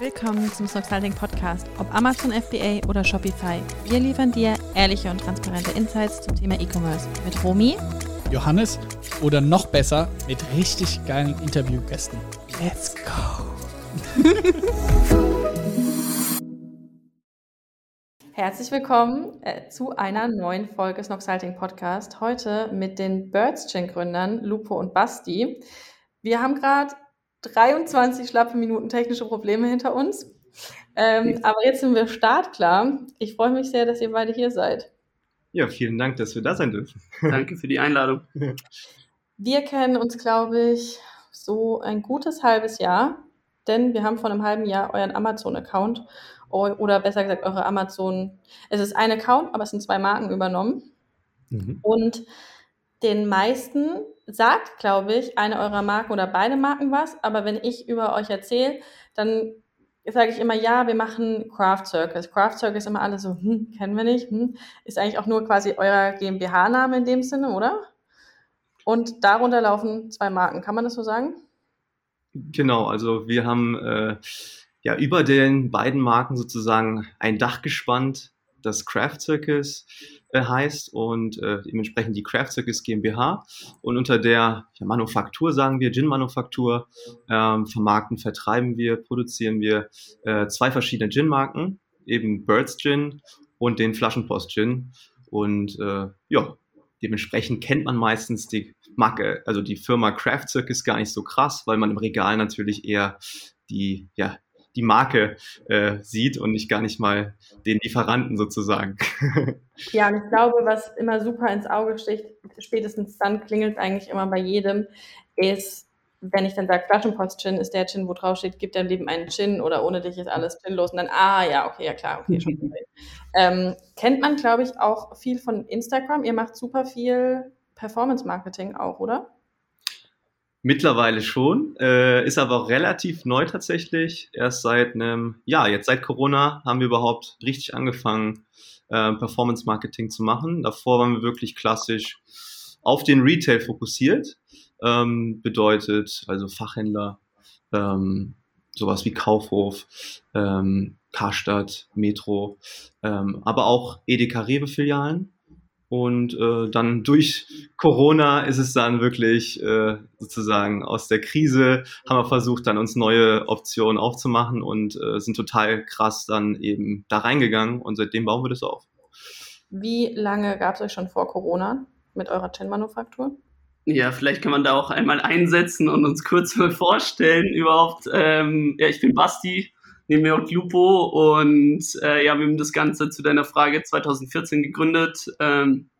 Willkommen zum Snoxalting Podcast, ob Amazon FBA oder Shopify. Wir liefern dir ehrliche und transparente Insights zum Thema E-Commerce mit Romy, Johannes oder noch besser mit richtig geilen Interviewgästen. Let's go! Herzlich willkommen äh, zu einer neuen Folge Snoxalting Podcast. Heute mit den Birdschin Gründern Lupo und Basti. Wir haben gerade 23 schlappe Minuten technische Probleme hinter uns. Ähm, aber jetzt sind wir startklar. Ich freue mich sehr, dass ihr beide hier seid. Ja, vielen Dank, dass wir da sein dürfen. Danke für die Einladung. Wir kennen uns, glaube ich, so ein gutes halbes Jahr, denn wir haben vor einem halben Jahr euren Amazon-Account oder besser gesagt eure Amazon. Es ist ein Account, aber es sind zwei Marken übernommen. Mhm. Und den meisten sagt, glaube ich, eine eurer Marken oder beide Marken was, aber wenn ich über euch erzähle, dann sage ich immer, ja, wir machen Craft Circus. Craft Circus immer alle so, hm, kennen wir nicht, hm, ist eigentlich auch nur quasi euer GmbH-Name in dem Sinne, oder? Und darunter laufen zwei Marken, kann man das so sagen? Genau, also wir haben äh, ja über den beiden Marken sozusagen ein Dach gespannt, das Craft Circus heißt und äh, dementsprechend die Craft Circus GmbH. Und unter der Manufaktur, sagen wir, Gin-Manufaktur, ähm, vermarkten, vertreiben wir, produzieren wir äh, zwei verschiedene Gin-Marken, eben Birds Gin und den Flaschenpost Gin. Und äh, ja, dementsprechend kennt man meistens die Marke, also die Firma Craft Circus gar nicht so krass, weil man im Regal natürlich eher die, ja, die Marke äh, sieht und nicht gar nicht mal den Lieferanten sozusagen. Ja, und ich glaube, was immer super ins Auge sticht, spätestens dann klingelt es eigentlich immer bei jedem, ist, wenn ich dann sage, Flaschenpost-Gin ist der Gin, wo drauf steht, gibt dein Leben einen Gin oder ohne dich ist alles ginlos. Und dann, ah ja, okay, ja klar, okay, schon ähm, kennt man, glaube ich, auch viel von Instagram. Ihr macht super viel Performance-Marketing auch, oder? Mittlerweile schon, äh, ist aber auch relativ neu tatsächlich. Erst seit einem, ja, jetzt seit Corona haben wir überhaupt richtig angefangen, äh, Performance Marketing zu machen. Davor waren wir wirklich klassisch auf den Retail fokussiert. Ähm, bedeutet also Fachhändler, ähm, sowas wie Kaufhof, ähm, Karstadt, Metro, ähm, aber auch Edeka Rewe Filialen und äh, dann durch Corona ist es dann wirklich äh, sozusagen aus der Krise, haben wir versucht, dann uns neue Optionen aufzumachen und äh, sind total krass dann eben da reingegangen und seitdem bauen wir das auf. Wie lange gab es euch schon vor Corona mit eurer Gin-Manufaktur? Ja, vielleicht kann man da auch einmal einsetzen und uns kurz mal vorstellen überhaupt. Ähm, ja, ich bin Basti, neben mir auch Lupo und äh, ja, wir haben das Ganze zu deiner Frage 2014 gegründet. Ähm,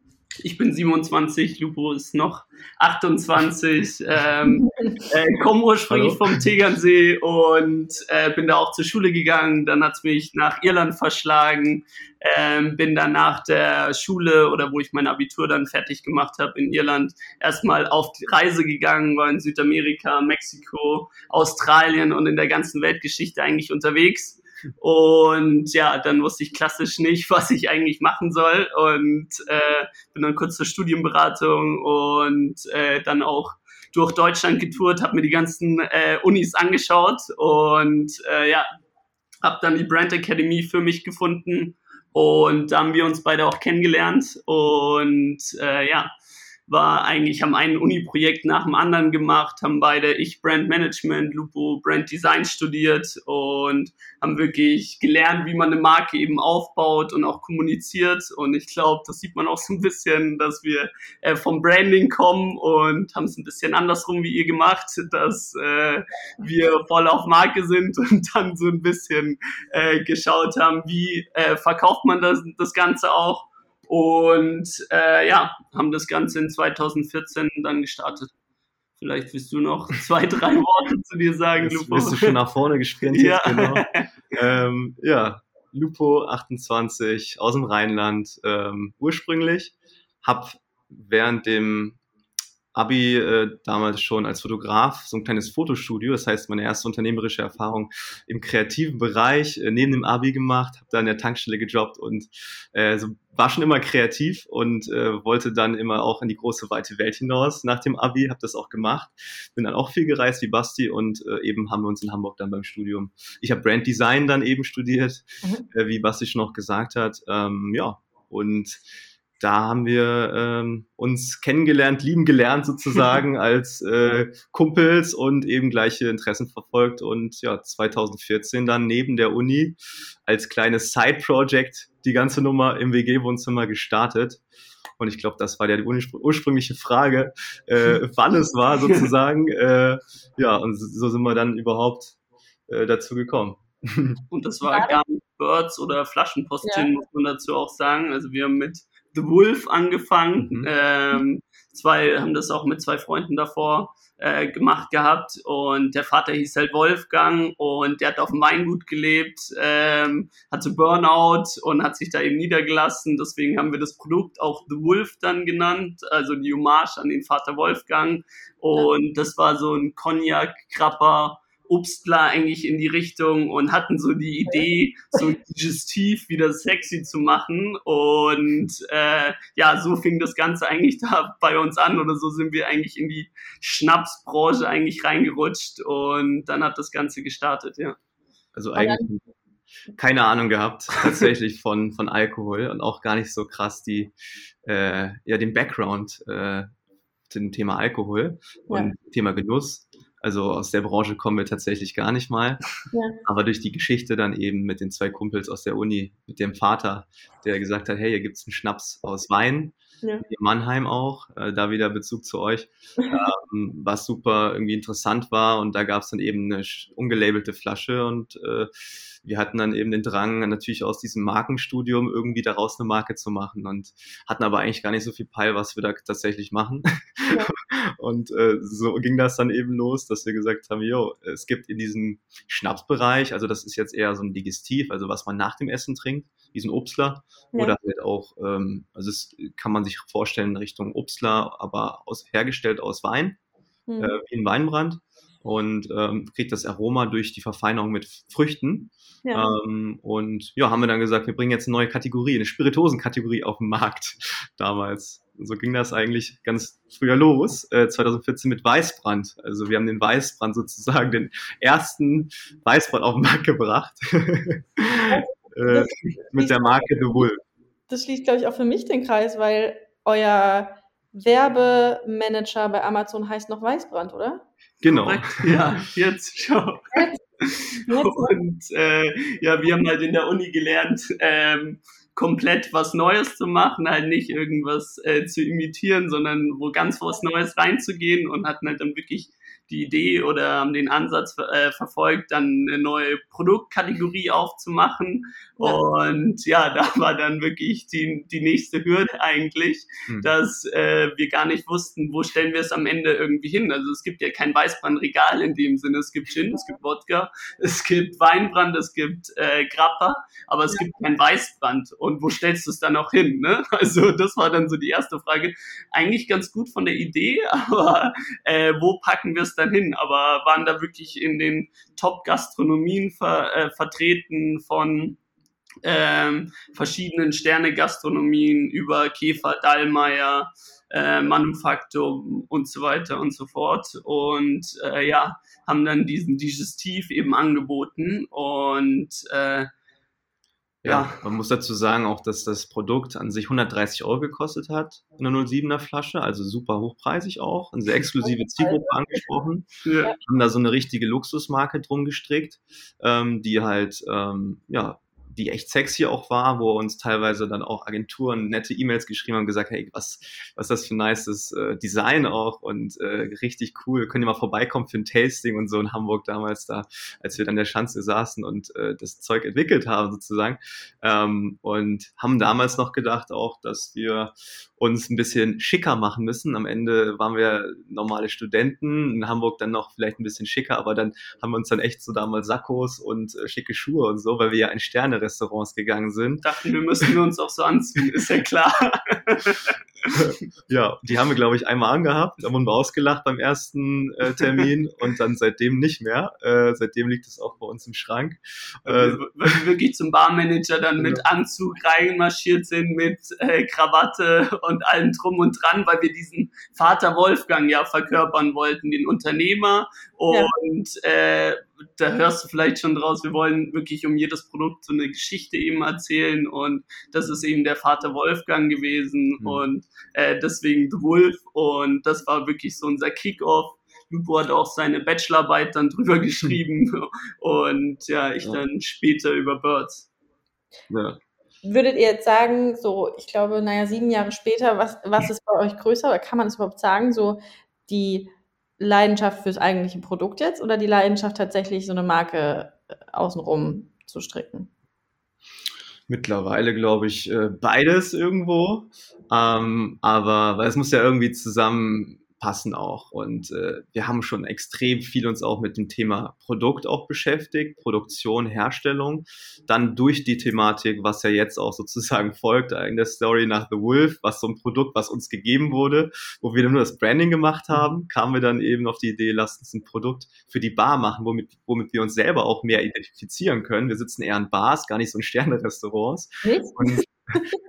ich bin 27, Lupo ist noch 28, ähm, äh, komme ursprünglich Hallo. vom Tegernsee und äh, bin da auch zur Schule gegangen. Dann hat's mich nach Irland verschlagen, ähm, bin dann nach der Schule oder wo ich mein Abitur dann fertig gemacht habe in Irland erstmal auf die Reise gegangen, war in Südamerika, Mexiko, Australien und in der ganzen Weltgeschichte eigentlich unterwegs und ja, dann wusste ich klassisch nicht, was ich eigentlich machen soll. Und äh, bin dann kurz zur Studienberatung und äh, dann auch durch Deutschland getourt, habe mir die ganzen äh, Unis angeschaut und äh, ja, habe dann die Brand Academy für mich gefunden und da haben wir uns beide auch kennengelernt und äh, ja, war eigentlich, haben ein Uni-Projekt nach dem anderen gemacht, haben beide ich Brand Management, Lupo Brand Design studiert und haben wirklich gelernt, wie man eine Marke eben aufbaut und auch kommuniziert. Und ich glaube, das sieht man auch so ein bisschen, dass wir äh, vom Branding kommen und haben es ein bisschen andersrum wie ihr gemacht, dass äh, wir voll auf Marke sind und dann so ein bisschen äh, geschaut haben, wie äh, verkauft man das, das Ganze auch und äh, ja, haben das Ganze in 2014 dann gestartet. Vielleicht willst du noch zwei, drei Worte zu dir sagen, Lupo. Bist du schon nach vorne gesprintet, ja. genau. ähm, ja, Lupo 28 aus dem Rheinland ähm, ursprünglich. Hab während dem Abi äh, damals schon als Fotograf, so ein kleines Fotostudio, das heißt meine erste unternehmerische Erfahrung im kreativen Bereich, äh, neben dem Abi gemacht, habe da in der Tankstelle gejobbt und äh, so, war schon immer kreativ und äh, wollte dann immer auch in die große weite Welt hinaus nach dem Abi, habe das auch gemacht, bin dann auch viel gereist wie Basti und äh, eben haben wir uns in Hamburg dann beim Studium, ich habe Brand Design dann eben studiert, mhm. äh, wie Basti schon noch gesagt hat, ähm, ja und da haben wir ähm, uns kennengelernt, lieben gelernt sozusagen als äh, Kumpels und eben gleiche Interessen verfolgt und ja 2014 dann neben der Uni als kleines Side-Project die ganze Nummer im WG-Wohnzimmer gestartet. Und ich glaube, das war ja die ursprüngliche Frage, äh, wann es war sozusagen. Äh, ja, und so sind wir dann überhaupt äh, dazu gekommen. Und das war gar nicht Birds oder Flaschenpostin, ja. muss man dazu auch sagen. Also wir haben mit The Wolf angefangen. Mhm. Ähm, zwei haben das auch mit zwei Freunden davor äh, gemacht gehabt und der Vater hieß halt Wolfgang und der hat auf dem Weingut gelebt, ähm, hatte Burnout und hat sich da eben niedergelassen. Deswegen haben wir das Produkt auch The Wolf dann genannt, also die Hommage an den Vater Wolfgang. Und das war so ein Cognac-Krapper Obstler eigentlich in die Richtung und hatten so die Idee, so digestiv wieder sexy zu machen. Und äh, ja, so fing das Ganze eigentlich da bei uns an oder so sind wir eigentlich in die Schnapsbranche eigentlich reingerutscht und dann hat das Ganze gestartet, ja. Also eigentlich keine Ahnung gehabt, tatsächlich von, von Alkohol und auch gar nicht so krass die, äh, ja, den Background äh, zum Thema Alkohol und ja. Thema Genuss. Also aus der Branche kommen wir tatsächlich gar nicht mal. Ja. Aber durch die Geschichte dann eben mit den zwei Kumpels aus der Uni, mit dem Vater, der gesagt hat, hey, hier gibt's einen Schnaps aus Wein, ja. in Mannheim auch, äh, da wieder Bezug zu euch, ähm, was super irgendwie interessant war. Und da gab's dann eben eine ungelabelte Flasche und äh, wir hatten dann eben den Drang, natürlich aus diesem Markenstudium irgendwie daraus eine Marke zu machen und hatten aber eigentlich gar nicht so viel Peil, was wir da tatsächlich machen. Ja. Und äh, so ging das dann eben los, dass wir gesagt haben, jo, es gibt in diesem Schnapsbereich, also das ist jetzt eher so ein Digestiv, also was man nach dem Essen trinkt, diesen Obstler, ja. oder halt auch, ähm, also es kann man sich vorstellen in Richtung Obstler, aber aus, hergestellt aus Wein, mhm. äh, wie ein Weinbrand und ähm, kriegt das Aroma durch die Verfeinerung mit Früchten. Ja. Ähm, und ja, haben wir dann gesagt, wir bringen jetzt eine neue Kategorie, eine Spirituosenkategorie auf den Markt damals. Und so ging das eigentlich ganz früher los, äh, 2014 mit Weißbrand. Also wir haben den Weißbrand sozusagen, den ersten Weißbrand auf den Markt gebracht. äh, mit der Marke The Wolf. Das schließt, glaube ich, auch für mich den Kreis, weil euer Werbemanager bei Amazon heißt noch Weißbrand, oder? Genau. Ja, jetzt schau. Und äh, ja, wir haben halt in der Uni gelernt, ähm, komplett was Neues zu machen, halt nicht irgendwas äh, zu imitieren, sondern wo ganz was Neues reinzugehen und hatten halt dann wirklich die Idee oder haben den Ansatz äh, verfolgt, dann eine neue Produktkategorie aufzumachen. Ja. Und ja, da war dann wirklich die, die nächste Hürde eigentlich, mhm. dass äh, wir gar nicht wussten, wo stellen wir es am Ende irgendwie hin. Also es gibt ja kein Weißbrandregal in dem Sinne. Es gibt Gin, es gibt Wodka, es gibt Weinbrand, es gibt äh, Grappa, aber es ja. gibt kein Weißbrand. Und wo stellst du es dann auch hin? Ne? Also das war dann so die erste Frage. Eigentlich ganz gut von der Idee, aber äh, wo packen wir es dann hin, aber waren da wirklich in den Top-Gastronomien ver, äh, vertreten von ähm, verschiedenen Sterne-Gastronomien über Käfer, Dallmayr, äh, Manufaktum und so weiter und so fort. Und äh, ja, haben dann diesen Digestiv eben angeboten und äh, ja, man muss dazu sagen auch, dass das Produkt an sich 130 Euro gekostet hat, eine 07er Flasche, also super hochpreisig auch, eine sehr exklusive Zielgruppe angesprochen. Ja. Haben da so eine richtige Luxusmarke drum gestrickt, ähm, die halt, ähm, ja, die echt sexy auch war, wo uns teilweise dann auch Agenturen nette E-Mails geschrieben haben gesagt, hey, was, was ist das für ein nices äh, Design auch und äh, richtig cool, könnt ihr mal vorbeikommen für ein Tasting und so in Hamburg damals da, als wir dann der Schanze saßen und äh, das Zeug entwickelt haben sozusagen ähm, und haben damals noch gedacht auch, dass wir uns ein bisschen schicker machen müssen. Am Ende waren wir normale Studenten, in Hamburg dann noch vielleicht ein bisschen schicker, aber dann haben wir uns dann echt so damals Sakkos und äh, schicke Schuhe und so, weil wir ja ein sterne Restaurants gegangen sind. Dachten, wir müssen uns auch so anziehen, ist ja klar. ja, die haben wir, glaube ich, einmal angehabt, da wurden wir ausgelacht beim ersten äh, Termin und dann seitdem nicht mehr. Äh, seitdem liegt es auch bei uns im Schrank. Äh, wir wirklich zum Barmanager dann mit Anzug reinmarschiert sind, mit äh, Krawatte und allem drum und dran, weil wir diesen Vater Wolfgang ja verkörpern wollten, den Unternehmer. Und ja. äh, da hörst du vielleicht schon draus, wir wollen wirklich um jedes Produkt so eine Geschichte eben erzählen und das ist eben der Vater Wolfgang gewesen mhm. und äh, deswegen The Wolf und das war wirklich so unser Kickoff. Lupo hat auch seine Bachelorarbeit dann drüber geschrieben und ja, ich ja. dann später über Birds. Ja. Würdet ihr jetzt sagen, so, ich glaube, naja, sieben Jahre später, was, was ist bei euch größer oder kann man es überhaupt sagen, so die Leidenschaft fürs eigentliche Produkt jetzt oder die Leidenschaft tatsächlich so eine Marke äh, außenrum zu stricken? Mittlerweile glaube ich äh, beides irgendwo, ähm, aber es muss ja irgendwie zusammen passen auch. Und äh, wir haben schon extrem viel uns auch mit dem Thema Produkt auch beschäftigt, Produktion, Herstellung. Dann durch die Thematik, was ja jetzt auch sozusagen folgt, in der Story nach The Wolf, was so ein Produkt, was uns gegeben wurde, wo wir nur das Branding gemacht haben, kamen wir dann eben auf die Idee, lasst uns ein Produkt für die Bar machen, womit, womit wir uns selber auch mehr identifizieren können. Wir sitzen eher in Bars, gar nicht so in Sterne-Restaurants. Und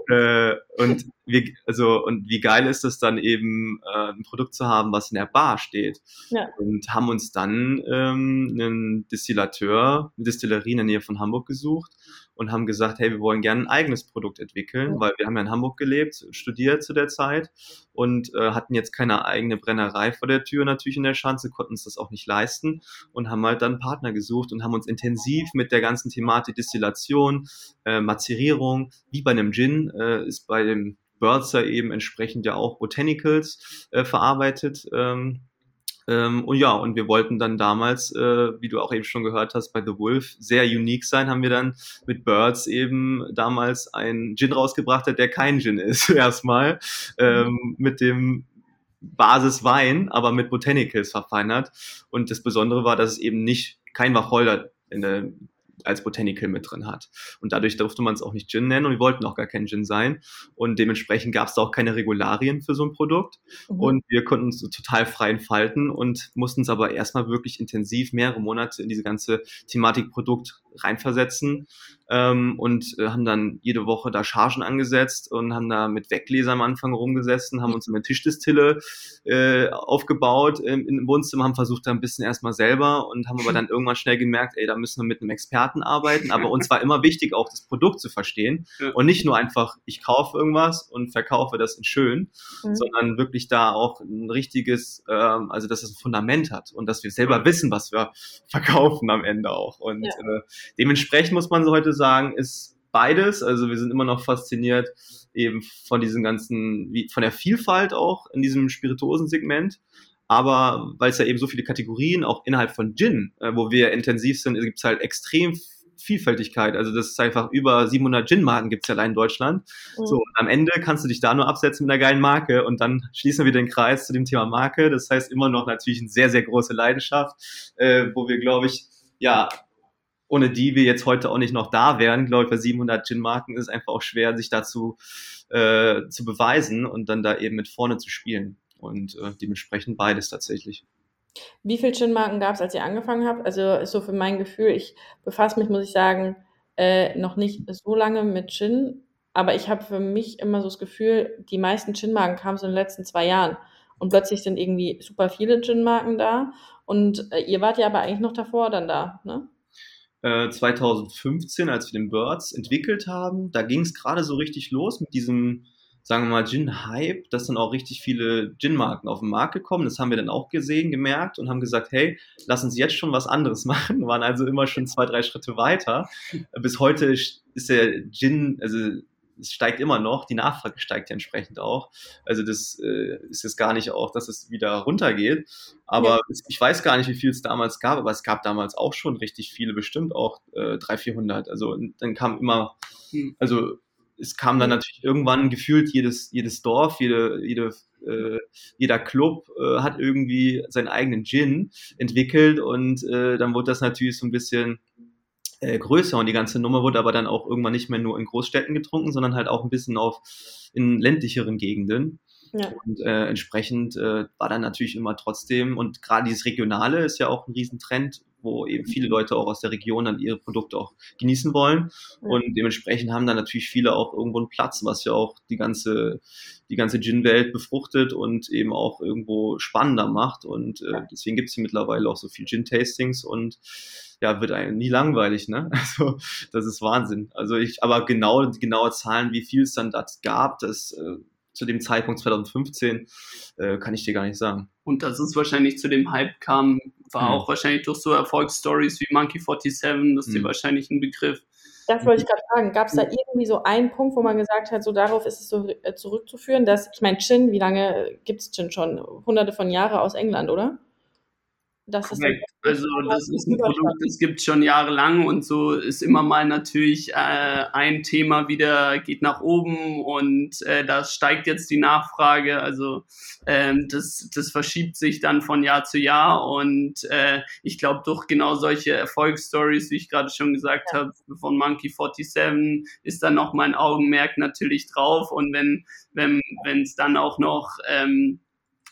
äh, und wie, also, und wie geil ist es dann eben, äh, ein Produkt zu haben, was in der Bar steht. Ja. Und haben uns dann ähm, einen Distillateur, eine Distillerie in der Nähe von Hamburg gesucht und haben gesagt, hey, wir wollen gerne ein eigenes Produkt entwickeln, weil wir haben ja in Hamburg gelebt, studiert zu der Zeit und äh, hatten jetzt keine eigene Brennerei vor der Tür natürlich in der Schanze, konnten uns das auch nicht leisten und haben halt dann Partner gesucht und haben uns intensiv mit der ganzen Thematik Distillation, äh, Mazerierung, wie bei einem Gin, äh, ist bei dem Börzer eben entsprechend ja auch Botanicals äh, verarbeitet. Ähm, ähm, und ja, und wir wollten dann damals, äh, wie du auch eben schon gehört hast, bei The Wolf sehr unique sein, haben wir dann mit Birds eben damals einen Gin rausgebracht, der kein Gin ist, erstmal, ähm, mit dem Basiswein, aber mit Botanicals verfeinert. Und das Besondere war, dass es eben nicht kein Wacholder in der als Botanical mit drin hat. Und dadurch durfte man es auch nicht Gin nennen und wir wollten auch gar kein Gin sein. Und dementsprechend gab es auch keine Regularien für so ein Produkt. Mhm. Und wir konnten uns so total frei entfalten und mussten es aber erstmal wirklich intensiv mehrere Monate in diese ganze Thematik Produkt reinversetzen ähm, und äh, haben dann jede Woche da Chargen angesetzt und haben da mit Weggläser am Anfang rumgesessen, haben uns eine Tischdistille äh, aufgebaut im, im Wohnzimmer, haben versucht da ein bisschen erstmal selber und haben aber dann irgendwann schnell gemerkt, ey, da müssen wir mit einem Experten arbeiten, aber uns war immer wichtig, auch das Produkt zu verstehen und nicht nur einfach, ich kaufe irgendwas und verkaufe das in schön, mhm. sondern wirklich da auch ein richtiges, ähm, also dass es ein Fundament hat und dass wir selber wissen, was wir verkaufen am Ende auch und ja. äh, dementsprechend muss man so heute sagen, ist beides. Also wir sind immer noch fasziniert eben von diesem ganzen, wie, von der Vielfalt auch in diesem Spirituosensegment. Aber weil es ja eben so viele Kategorien auch innerhalb von Gin, äh, wo wir intensiv sind, gibt es halt extrem Vielfältigkeit. Also das ist einfach über 700 Gin-Marken gibt es ja allein in Deutschland. Mhm. So, und am Ende kannst du dich da nur absetzen mit einer geilen Marke und dann schließen wir den Kreis zu dem Thema Marke. Das heißt immer noch natürlich eine sehr, sehr große Leidenschaft, äh, wo wir, glaube ich, ja, ohne die wir jetzt heute auch nicht noch da wären. Glaube ich, bei 700 Gin-Marken ist es einfach auch schwer, sich dazu äh, zu beweisen und dann da eben mit vorne zu spielen. Und äh, dementsprechend beides tatsächlich. Wie viele Gin-Marken gab es, als ihr angefangen habt? Also so für mein Gefühl, ich befasse mich, muss ich sagen, äh, noch nicht so lange mit Gin, aber ich habe für mich immer so das Gefühl, die meisten Gin-Marken kamen so in den letzten zwei Jahren. Und plötzlich sind irgendwie super viele Gin-Marken da. Und äh, ihr wart ja aber eigentlich noch davor dann da, ne? 2015, äh, als wir den Birds entwickelt haben, da ging es gerade so richtig los mit diesem, sagen wir mal, Gin-Hype, dass dann auch richtig viele Gin-Marken auf den Markt gekommen. Das haben wir dann auch gesehen, gemerkt und haben gesagt, hey, lass uns jetzt schon was anderes machen. Wir waren also immer schon zwei, drei Schritte weiter. Bis heute ist der Gin, also es steigt immer noch, die Nachfrage steigt ja entsprechend auch. Also das äh, ist jetzt gar nicht auch, dass es wieder runtergeht. Aber ja. es, ich weiß gar nicht, wie viel es damals gab, aber es gab damals auch schon richtig viele, bestimmt auch äh, 300, 400. Also dann kam immer, hm. also es kam dann natürlich irgendwann gefühlt jedes, jedes Dorf, jede, jede, äh, jeder Club äh, hat irgendwie seinen eigenen Gin entwickelt und äh, dann wurde das natürlich so ein bisschen äh, größer und die ganze Nummer wurde aber dann auch irgendwann nicht mehr nur in Großstädten getrunken, sondern halt auch ein bisschen auf in ländlicheren Gegenden. Ja. Und äh, entsprechend äh, war dann natürlich immer trotzdem, und gerade dieses Regionale ist ja auch ein Riesentrend, wo eben viele. Leute auch aus der Region dann ihre Produkte auch genießen wollen. Und dementsprechend haben dann natürlich viele auch irgendwo einen Platz, was ja auch die ganze, die ganze Gin-Welt befruchtet und eben auch irgendwo spannender macht. Und äh, deswegen gibt es hier mittlerweile auch so viel Gin-Tastings und ja, wird einem nie langweilig, ne? Also das ist Wahnsinn. Also ich, aber genau, die genaue Zahlen, wie viel es dann das gab, das äh, zu dem Zeitpunkt 2015, äh, kann ich dir gar nicht sagen. Und dass es wahrscheinlich zu dem Hype kam, war mhm. auch wahrscheinlich durch so Erfolgsstories wie Monkey 47, das ist mhm. dir wahrscheinlich ein Begriff. Das wollte ich gerade fragen. Gab es da irgendwie so einen Punkt, wo man gesagt hat, so darauf ist es so äh, zurückzuführen, dass, ich meine, Gin, wie lange gibt es Gin schon? Hunderte von Jahren aus England, oder? Das ist also das ist ein Produkt, das gibt es schon jahrelang und so ist immer mal natürlich äh, ein Thema wieder geht nach oben und äh, da steigt jetzt die Nachfrage. Also ähm, das, das verschiebt sich dann von Jahr zu Jahr und äh, ich glaube durch genau solche Erfolgsstories, wie ich gerade schon gesagt ja. habe, von Monkey 47 ist dann noch mein Augenmerk natürlich drauf und wenn wenn wenn es dann auch noch ähm,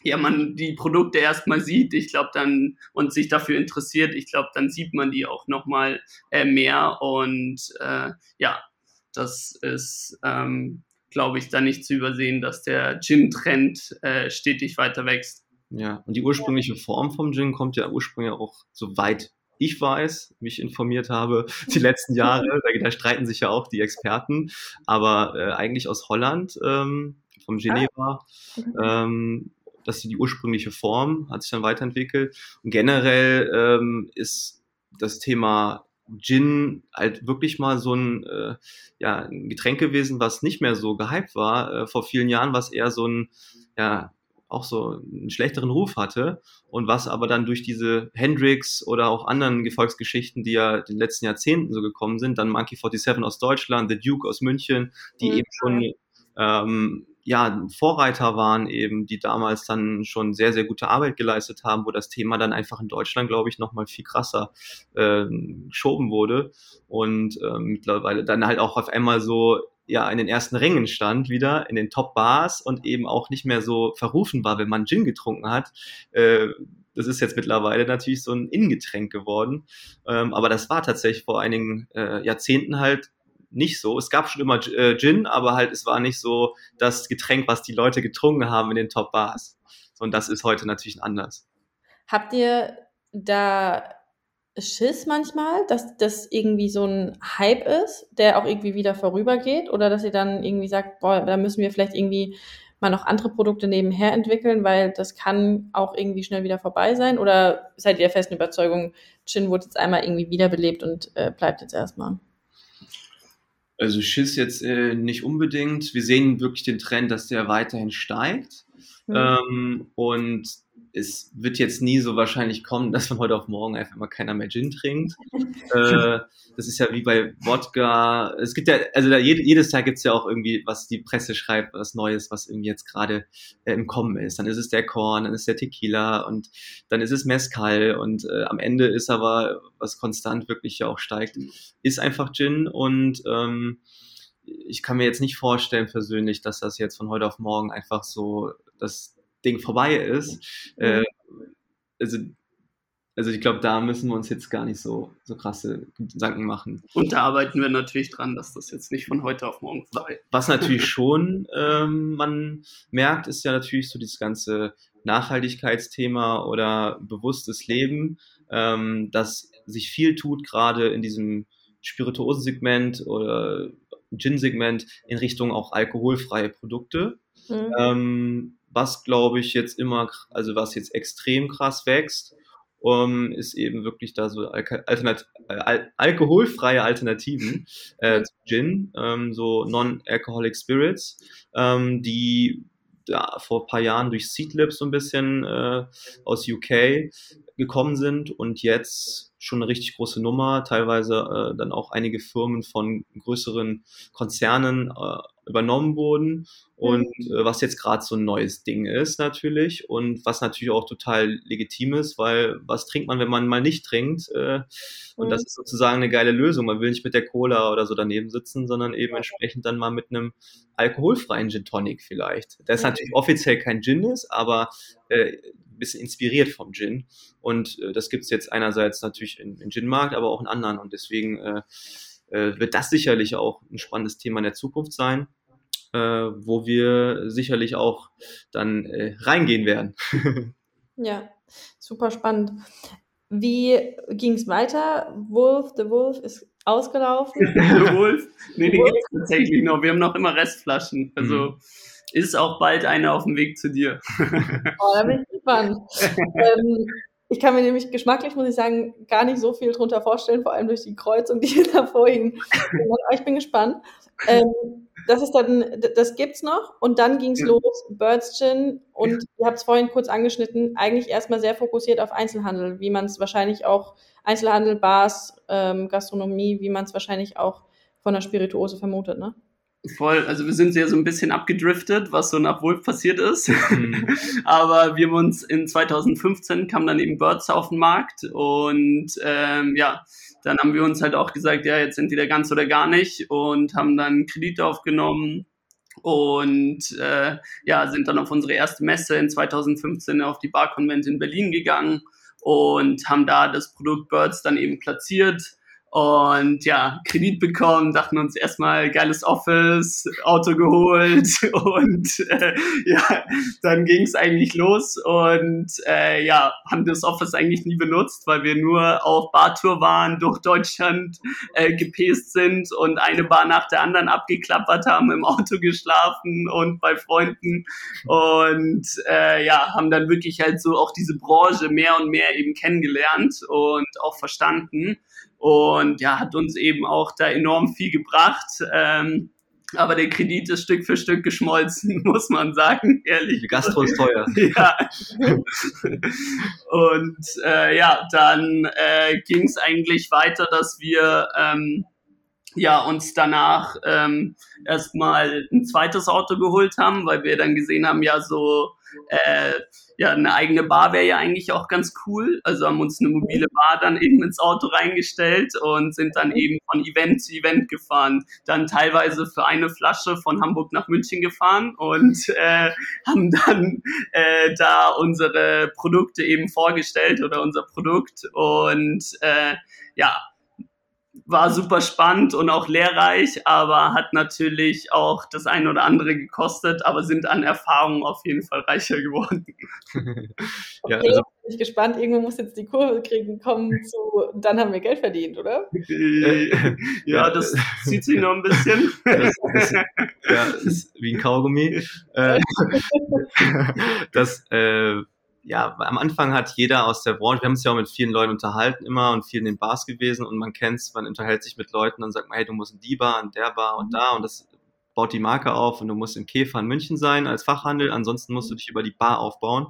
ja, man die Produkte erstmal sieht, ich glaube dann und sich dafür interessiert, ich glaube, dann sieht man die auch nochmal äh, mehr und äh, ja, das ist, ähm, glaube ich, dann nicht zu übersehen, dass der Gin-Trend äh, stetig weiter wächst. Ja, und die ursprüngliche Form vom Gin kommt ja ursprünglich auch, soweit ich weiß, mich informiert habe, die letzten Jahre, da, da streiten sich ja auch die Experten, aber äh, eigentlich aus Holland, ähm, vom Geneva, ah. ähm, das ist die ursprüngliche Form, hat sich dann weiterentwickelt. Und generell ähm, ist das Thema Gin halt wirklich mal so ein, äh, ja, ein Getränk gewesen, was nicht mehr so gehypt war. Äh, vor vielen Jahren, was eher so ein, ja, auch so einen schlechteren Ruf hatte und was aber dann durch diese Hendrix oder auch anderen Gefolgsgeschichten, die ja in den letzten Jahrzehnten so gekommen sind, dann Monkey 47 aus Deutschland, The Duke aus München, die mhm. eben schon ähm, ja, Vorreiter waren eben, die damals dann schon sehr, sehr gute Arbeit geleistet haben, wo das Thema dann einfach in Deutschland, glaube ich, nochmal viel krasser äh, geschoben wurde und äh, mittlerweile dann halt auch auf einmal so ja in den ersten Rängen stand wieder in den Top Bars und eben auch nicht mehr so verrufen war, wenn man Gin getrunken hat. Äh, das ist jetzt mittlerweile natürlich so ein Innengetränk geworden. Ähm, aber das war tatsächlich vor einigen äh, Jahrzehnten halt nicht so. Es gab schon immer äh, Gin, aber halt es war nicht so das Getränk, was die Leute getrunken haben in den Top Bars. Und das ist heute natürlich anders. Habt ihr da Schiss manchmal, dass das irgendwie so ein Hype ist, der auch irgendwie wieder vorübergeht? Oder dass ihr dann irgendwie sagt, boah, da müssen wir vielleicht irgendwie mal noch andere Produkte nebenher entwickeln, weil das kann auch irgendwie schnell wieder vorbei sein? Oder seid ihr der festen Überzeugung, Gin wurde jetzt einmal irgendwie wiederbelebt und äh, bleibt jetzt erstmal? Also Schiss jetzt äh, nicht unbedingt. Wir sehen wirklich den Trend, dass der weiterhin steigt. Mhm. Ähm, und es wird jetzt nie so wahrscheinlich kommen, dass von heute auf morgen einfach mal keiner mehr Gin trinkt. äh, das ist ja wie bei Wodka. Es gibt ja, also da, jedes Tag gibt's ja auch irgendwie, was die Presse schreibt, was Neues, was irgendwie jetzt gerade äh, im Kommen ist. Dann ist es der Korn, dann ist der Tequila und dann ist es Mezcal und äh, am Ende ist aber, was konstant wirklich ja auch steigt, ist einfach Gin und ähm, ich kann mir jetzt nicht vorstellen persönlich, dass das jetzt von heute auf morgen einfach so das Ding vorbei ist. Äh, also, also ich glaube, da müssen wir uns jetzt gar nicht so, so krasse Gedanken machen. Und da arbeiten wir natürlich dran, dass das jetzt nicht von heute auf morgen vorbei Was natürlich schon ähm, man merkt, ist ja natürlich so dieses ganze Nachhaltigkeitsthema oder bewusstes Leben, ähm, dass sich viel tut, gerade in diesem Spirituosensegment oder Gin-Segment in Richtung auch alkoholfreie Produkte. Mhm. Ähm, was glaube ich jetzt immer, also was jetzt extrem krass wächst, um, ist eben wirklich da so Alternat al alkoholfreie Alternativen äh, zu Gin, ähm, so Non-Alcoholic Spirits, ähm, die ja, vor ein paar Jahren durch Seedlip so ein bisschen äh, aus UK gekommen sind und jetzt schon eine richtig große Nummer, teilweise äh, dann auch einige Firmen von größeren Konzernen äh, übernommen wurden und mhm. äh, was jetzt gerade so ein neues Ding ist natürlich und was natürlich auch total legitim ist, weil was trinkt man, wenn man mal nicht trinkt äh, und mhm. das ist sozusagen eine geile Lösung. Man will nicht mit der Cola oder so daneben sitzen, sondern eben entsprechend dann mal mit einem alkoholfreien Gin Tonic vielleicht. Der ist natürlich offiziell kein Gin ist, aber äh, bisschen inspiriert vom Gin. Und äh, das gibt's jetzt einerseits natürlich im, im Gin-Markt, aber auch in anderen. Und deswegen äh, äh, wird das sicherlich auch ein spannendes Thema in der Zukunft sein, äh, wo wir sicherlich auch dann äh, reingehen werden. ja, super spannend. Wie ging es weiter? Wolf, The Wolf ist ausgelaufen. The Wolf? Nee, die gibt es tatsächlich noch. Wir haben noch immer Restflaschen. Also mhm. ist auch bald eine auf dem Weg zu dir. oh, da bin ich gespannt. ähm, ich kann mir nämlich geschmacklich, muss ich sagen, gar nicht so viel drunter vorstellen, vor allem durch die Kreuzung, die da vorhin gemacht Ich bin gespannt. Ähm, das ist dann, das gibt's noch und dann ging's ja. los, Birds Gin und ja. ihr habt es vorhin kurz angeschnitten, eigentlich erstmal sehr fokussiert auf Einzelhandel, wie man es wahrscheinlich auch, Einzelhandel, Bars, ähm, Gastronomie, wie man es wahrscheinlich auch von der Spirituose vermutet, ne? Voll, also wir sind ja so ein bisschen abgedriftet, was so nach Wolf passiert ist. Mhm. Aber wir haben uns in 2015 kam dann eben Birds auf den Markt und ähm, ja, dann haben wir uns halt auch gesagt, ja, jetzt entweder ganz oder gar nicht und haben dann Kredite aufgenommen und äh, ja, sind dann auf unsere erste Messe in 2015 auf die Bar Convent in Berlin gegangen und haben da das Produkt Birds dann eben platziert und ja, Kredit bekommen, dachten uns erstmal geiles Office, Auto geholt und äh, ja, dann ging es eigentlich los und äh, ja, haben das Office eigentlich nie benutzt, weil wir nur auf Bartour waren, durch Deutschland äh, gepäst sind und eine Bar nach der anderen abgeklappert haben, im Auto geschlafen und bei Freunden und äh, ja, haben dann wirklich halt so auch diese Branche mehr und mehr eben kennengelernt und auch verstanden und ja, hat uns eben auch da enorm viel gebracht. Ähm, aber der Kredit ist Stück für Stück geschmolzen, muss man sagen, ehrlich. Die Gastro ist teuer. ja. Und äh, ja, dann äh, ging es eigentlich weiter, dass wir ähm, ja, uns danach ähm, erstmal ein zweites Auto geholt haben, weil wir dann gesehen haben, ja, so äh, ja, eine eigene Bar wäre ja eigentlich auch ganz cool. Also haben uns eine mobile Bar dann eben ins Auto reingestellt und sind dann eben von Event zu Event gefahren. Dann teilweise für eine Flasche von Hamburg nach München gefahren und äh, haben dann äh, da unsere Produkte eben vorgestellt oder unser Produkt und äh, ja, war super spannend und auch lehrreich, aber hat natürlich auch das eine oder andere gekostet, aber sind an Erfahrungen auf jeden Fall reicher geworden. ja, okay, also, bin ich gespannt. Irgendwo muss jetzt die Kurve kriegen, kommen zu, dann haben wir Geld verdient, oder? ja, das zieht sich noch ein bisschen. Das, das, ja, ist wie ein Kaugummi. Äh, das, äh, ja, am Anfang hat jeder aus der Branche, wir haben uns ja auch mit vielen Leuten unterhalten immer und vielen in den Bars gewesen und man kennt's, man unterhält sich mit Leuten und sagt man, hey, du musst in die Bar, in der Bar und da und das baut die Marke auf und du musst im Käfer in München sein als Fachhandel, ansonsten musst du dich über die Bar aufbauen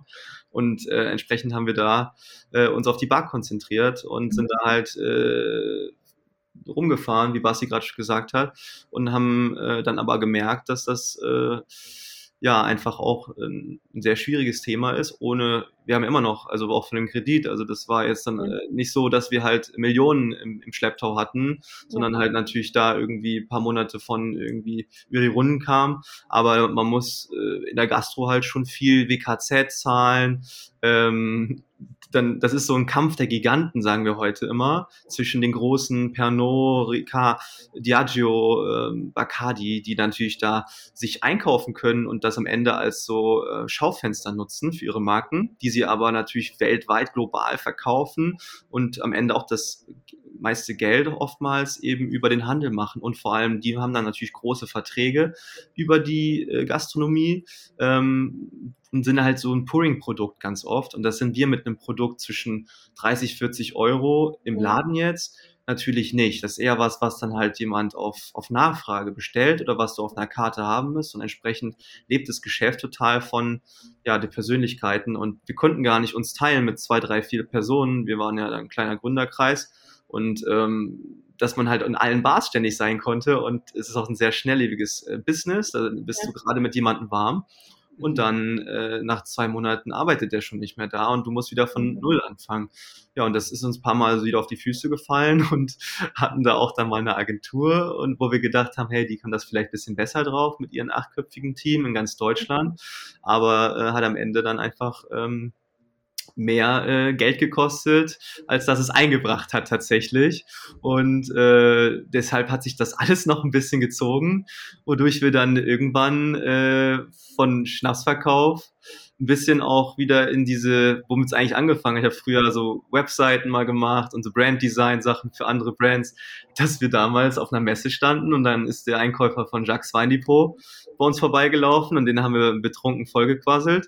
und äh, entsprechend haben wir da äh, uns auf die Bar konzentriert und sind da halt äh, rumgefahren, wie Basti gerade schon gesagt hat und haben äh, dann aber gemerkt, dass das äh, ja einfach auch ein, ein, sehr schwieriges Thema ist, ohne, wir haben immer noch, also auch von dem Kredit, also das war jetzt dann äh, nicht so, dass wir halt Millionen im, im Schlepptau hatten, sondern halt natürlich da irgendwie paar Monate von irgendwie über die Runden kam, aber man muss äh, in der Gastro halt schon viel WKZ zahlen, ähm, dann, das ist so ein Kampf der Giganten, sagen wir heute immer, zwischen den großen Pernod, Ricard, Diageo, ähm, Bacardi, die natürlich da sich einkaufen können und das am Ende als so äh, Schaufenster nutzen für ihre Marken, die sie aber natürlich weltweit global verkaufen und am Ende auch das meiste Geld oftmals eben über den Handel machen und vor allem die haben dann natürlich große Verträge über die äh, Gastronomie ähm, und sind halt so ein Pouring-Produkt ganz oft und das sind wir mit einem Produkt zwischen 30, 40 Euro im Laden jetzt natürlich nicht. Das ist eher was, was dann halt jemand auf, auf Nachfrage bestellt oder was du auf einer Karte haben musst. Und entsprechend lebt das Geschäft total von ja, den Persönlichkeiten. Und wir konnten gar nicht uns teilen mit zwei, drei, vier Personen. Wir waren ja ein kleiner Gründerkreis. Und ähm, dass man halt in allen Bars ständig sein konnte. Und es ist auch ein sehr schnelllebiges äh, Business. Da bist ja. du gerade mit jemandem warm und mhm. dann äh, nach zwei Monaten arbeitet der schon nicht mehr da und du musst wieder von mhm. Null anfangen. Ja, und das ist uns ein paar Mal so wieder auf die Füße gefallen und hatten da auch dann mal eine Agentur und wo wir gedacht haben, hey, die kann das vielleicht bisschen besser drauf mit ihren achtköpfigen Team in ganz Deutschland, mhm. aber äh, hat am Ende dann einfach ähm, mehr äh, Geld gekostet, als dass es eingebracht hat tatsächlich. Und äh, deshalb hat sich das alles noch ein bisschen gezogen, wodurch wir dann irgendwann äh, von Schnapsverkauf ein bisschen auch wieder in diese, womit es eigentlich angefangen. Ich habe früher so Webseiten mal gemacht und so Branddesign-Sachen für andere Brands, dass wir damals auf einer Messe standen und dann ist der Einkäufer von Jacques Weindepot bei uns vorbeigelaufen und den haben wir betrunken vollgequasselt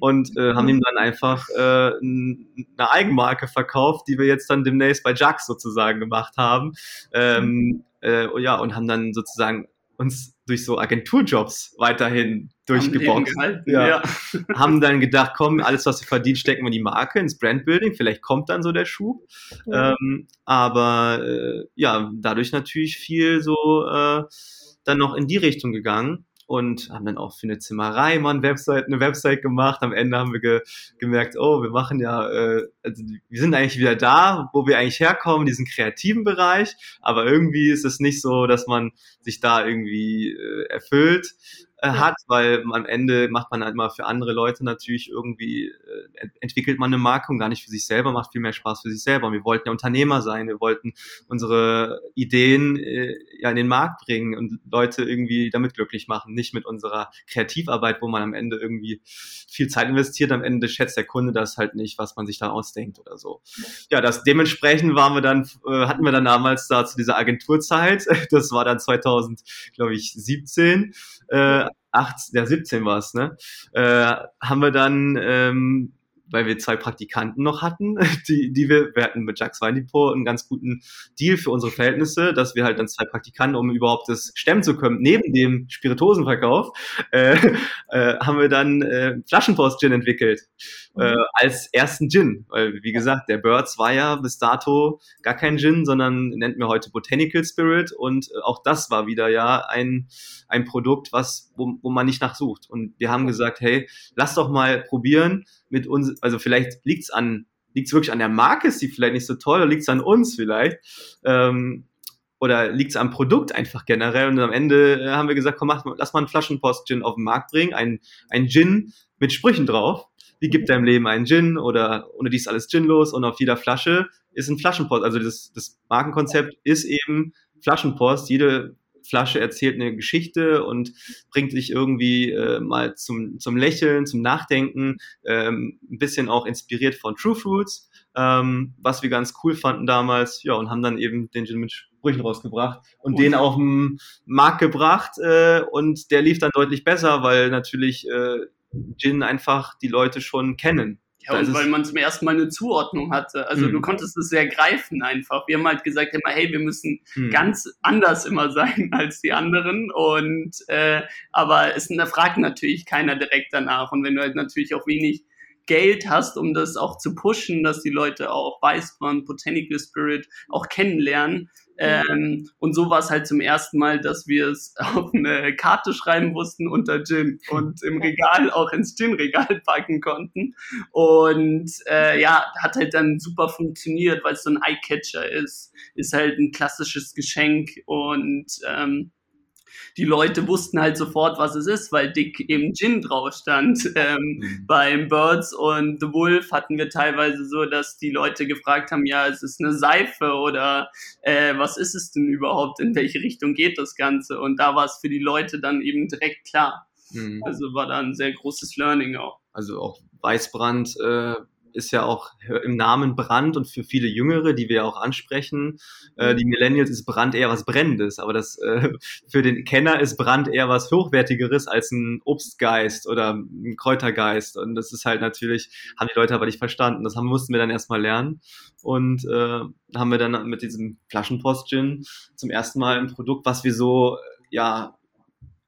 und äh, haben ihm dann einfach äh, eine Eigenmarke verkauft, die wir jetzt dann demnächst bei Jacques sozusagen gemacht haben. Ähm, äh, ja, und haben dann sozusagen uns durch so Agenturjobs weiterhin durchgeboxt. Ja. ja. haben dann gedacht, komm, alles, was wir verdienen, stecken wir in die Marke, ins Brandbuilding. Vielleicht kommt dann so der Schub. Ja. Ähm, aber äh, ja, dadurch natürlich viel so äh, dann noch in die Richtung gegangen und haben dann auch für eine Zimmerei mal eine Website, eine Website gemacht. Am Ende haben wir ge gemerkt, oh, wir machen ja, äh, also wir sind eigentlich wieder da, wo wir eigentlich herkommen, diesen kreativen Bereich, aber irgendwie ist es nicht so, dass man sich da irgendwie äh, erfüllt äh, hat, weil am Ende macht man halt immer für andere Leute natürlich irgendwie, äh, entwickelt man eine Marke und gar nicht für sich selber, macht viel mehr Spaß für sich selber. Und wir wollten ja Unternehmer sein, wir wollten unsere Ideen äh, ja in den Markt bringen und Leute irgendwie damit glücklich machen, nicht mit unserer Kreativarbeit, wo man am Ende irgendwie viel Zeit investiert, am Ende schätzt der Kunde das halt nicht, was man sich da ausdenkt oder so. Ja, das dementsprechend waren wir dann, äh, hatten wir dann damals da zu dieser Agenturzeit, das war dann 2000, glaube ich, 17, äh, 8, ja 17 war es, ne? Äh, haben wir dann, ähm, weil wir zwei Praktikanten noch hatten, die, die wir, wir hatten mit Jacques Weindepot einen ganz guten Deal für unsere Verhältnisse, dass wir halt dann zwei Praktikanten, um überhaupt das stemmen zu können, neben dem Spiritosenverkauf, äh, äh, haben wir dann äh, Flaschenpost-Gin entwickelt äh, mhm. als ersten Gin. Weil, wie gesagt, der Birds war ja bis dato gar kein Gin, sondern nennt mir heute Botanical Spirit und äh, auch das war wieder ja ein, ein Produkt, was, wo, wo man nicht nachsucht. Und wir haben gesagt, hey, lass doch mal probieren mit uns, also vielleicht liegt's an, liegt's wirklich an der Marke, ist die vielleicht nicht so toll, oder liegt's an uns vielleicht. Ähm, oder liegt es am Produkt einfach generell? Und am Ende äh, haben wir gesagt, komm, mach, lass mal einen Flaschenpost-Gin auf den Markt bringen, ein, ein Gin mit Sprüchen drauf wie gibt deinem Leben einen Gin oder ohne dies alles ginlos und auf jeder Flasche ist ein Flaschenpost. Also das, das Markenkonzept ist eben Flaschenpost. Jede Flasche erzählt eine Geschichte und bringt dich irgendwie äh, mal zum, zum Lächeln, zum Nachdenken, ähm, ein bisschen auch inspiriert von True Fruits, ähm, was wir ganz cool fanden damals, ja, und haben dann eben den Gin mit Sprüchen rausgebracht und oh. den auf den Markt gebracht äh, und der lief dann deutlich besser, weil natürlich äh, Gin einfach die Leute schon kennen. Ja, und weil man zum ersten Mal eine Zuordnung hatte. Also mhm. du konntest es sehr greifen einfach. Wir haben halt gesagt immer, hey, wir müssen mhm. ganz anders immer sein als die anderen. Und äh, aber es fragt natürlich keiner direkt danach. Und wenn du halt natürlich auch wenig Geld hast, um das auch zu pushen, dass die Leute auch Weißbrand, Botanical Spirit auch kennenlernen, ähm, und so war es halt zum ersten Mal, dass wir es auf eine Karte schreiben mussten unter Gin und im Regal auch ins Gin-Regal packen konnten. Und äh, ja, hat halt dann super funktioniert, weil es so ein Eyecatcher ist. Ist halt ein klassisches Geschenk und ähm, die Leute wussten halt sofort, was es ist, weil dick eben Gin drauf stand. Ähm, mhm. Beim Birds und The Wolf hatten wir teilweise so, dass die Leute gefragt haben, ja, es ist eine Seife oder äh, was ist es denn überhaupt, in welche Richtung geht das Ganze? Und da war es für die Leute dann eben direkt klar. Mhm. Also war da ein sehr großes Learning auch. Also auch Weißbrand äh, ist ja auch im Namen Brand und für viele Jüngere, die wir auch ansprechen, äh, die Millennials ist Brand eher was Brennendes, aber das äh, für den Kenner ist Brand eher was Hochwertigeres als ein Obstgeist oder ein Kräutergeist. Und das ist halt natürlich, haben die Leute aber nicht verstanden. Das haben, mussten wir dann erstmal lernen. Und äh, haben wir dann mit diesem Flaschenpost-Gin zum ersten Mal ein Produkt, was wir so ja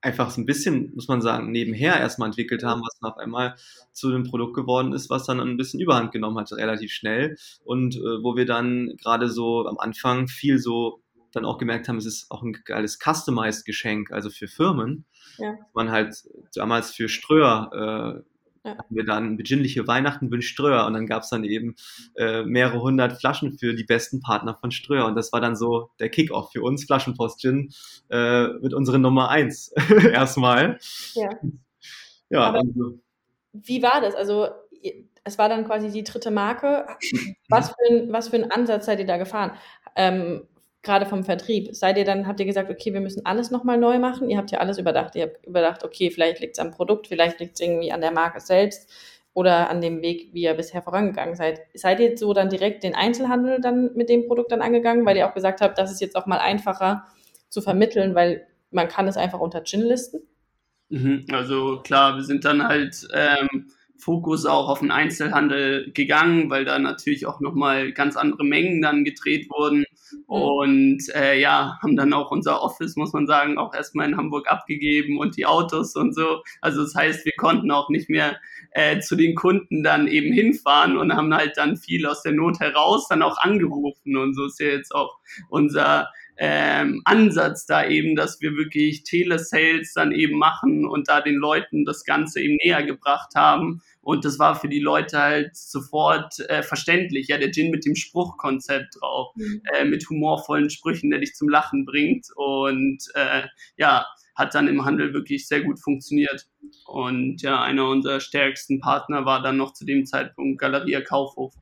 einfach so ein bisschen, muss man sagen, nebenher erstmal entwickelt haben, was dann auf einmal zu einem Produkt geworden ist, was dann ein bisschen Überhand genommen hat, relativ schnell. Und äh, wo wir dann gerade so am Anfang viel so dann auch gemerkt haben, es ist auch ein geiles Customized-Geschenk, also für Firmen. Ja. Man halt damals für Ströer äh, ja. hatten wir dann besinnliche Weihnachten wünscht Ströer und dann gab es dann eben äh, mehrere hundert Flaschen für die besten Partner von Ströer und das war dann so der Kickoff für uns Flaschenpost Gin äh, mit unserer Nummer eins erstmal. Ja. Ja. Also. Wie war das? Also es war dann quasi die dritte Marke. Was für ein, was für ein Ansatz seid ihr da gefahren? Ähm, gerade vom Vertrieb, seid ihr dann, habt ihr gesagt, okay, wir müssen alles nochmal neu machen? Ihr habt ja alles überdacht. Ihr habt überdacht, okay, vielleicht liegt es am Produkt, vielleicht liegt es irgendwie an der Marke selbst oder an dem Weg, wie ihr bisher vorangegangen seid. Seid ihr so dann direkt den Einzelhandel dann mit dem Produkt dann angegangen, weil ihr auch gesagt habt, das ist jetzt auch mal einfacher zu vermitteln, weil man kann es einfach unter Gin listen? Mhm, also klar, wir sind dann halt ähm, Fokus auch auf den Einzelhandel gegangen, weil da natürlich auch nochmal ganz andere Mengen dann gedreht wurden. Mhm. Und äh, ja, haben dann auch unser Office, muss man sagen, auch erstmal in Hamburg abgegeben und die Autos und so. Also das heißt, wir konnten auch nicht mehr äh, zu den Kunden dann eben hinfahren und haben halt dann viel aus der Not heraus dann auch angerufen. Und so ist ja jetzt auch unser ähm, Ansatz da eben, dass wir wirklich Telesales dann eben machen und da den Leuten das Ganze eben näher gebracht haben. Und das war für die Leute halt sofort äh, verständlich. Ja, der Gin mit dem Spruchkonzept drauf, mhm. äh, mit humorvollen Sprüchen, der dich zum Lachen bringt. Und äh, ja, hat dann im Handel wirklich sehr gut funktioniert. Und ja, einer unserer stärksten Partner war dann noch zu dem Zeitpunkt Galeria Kaufhof.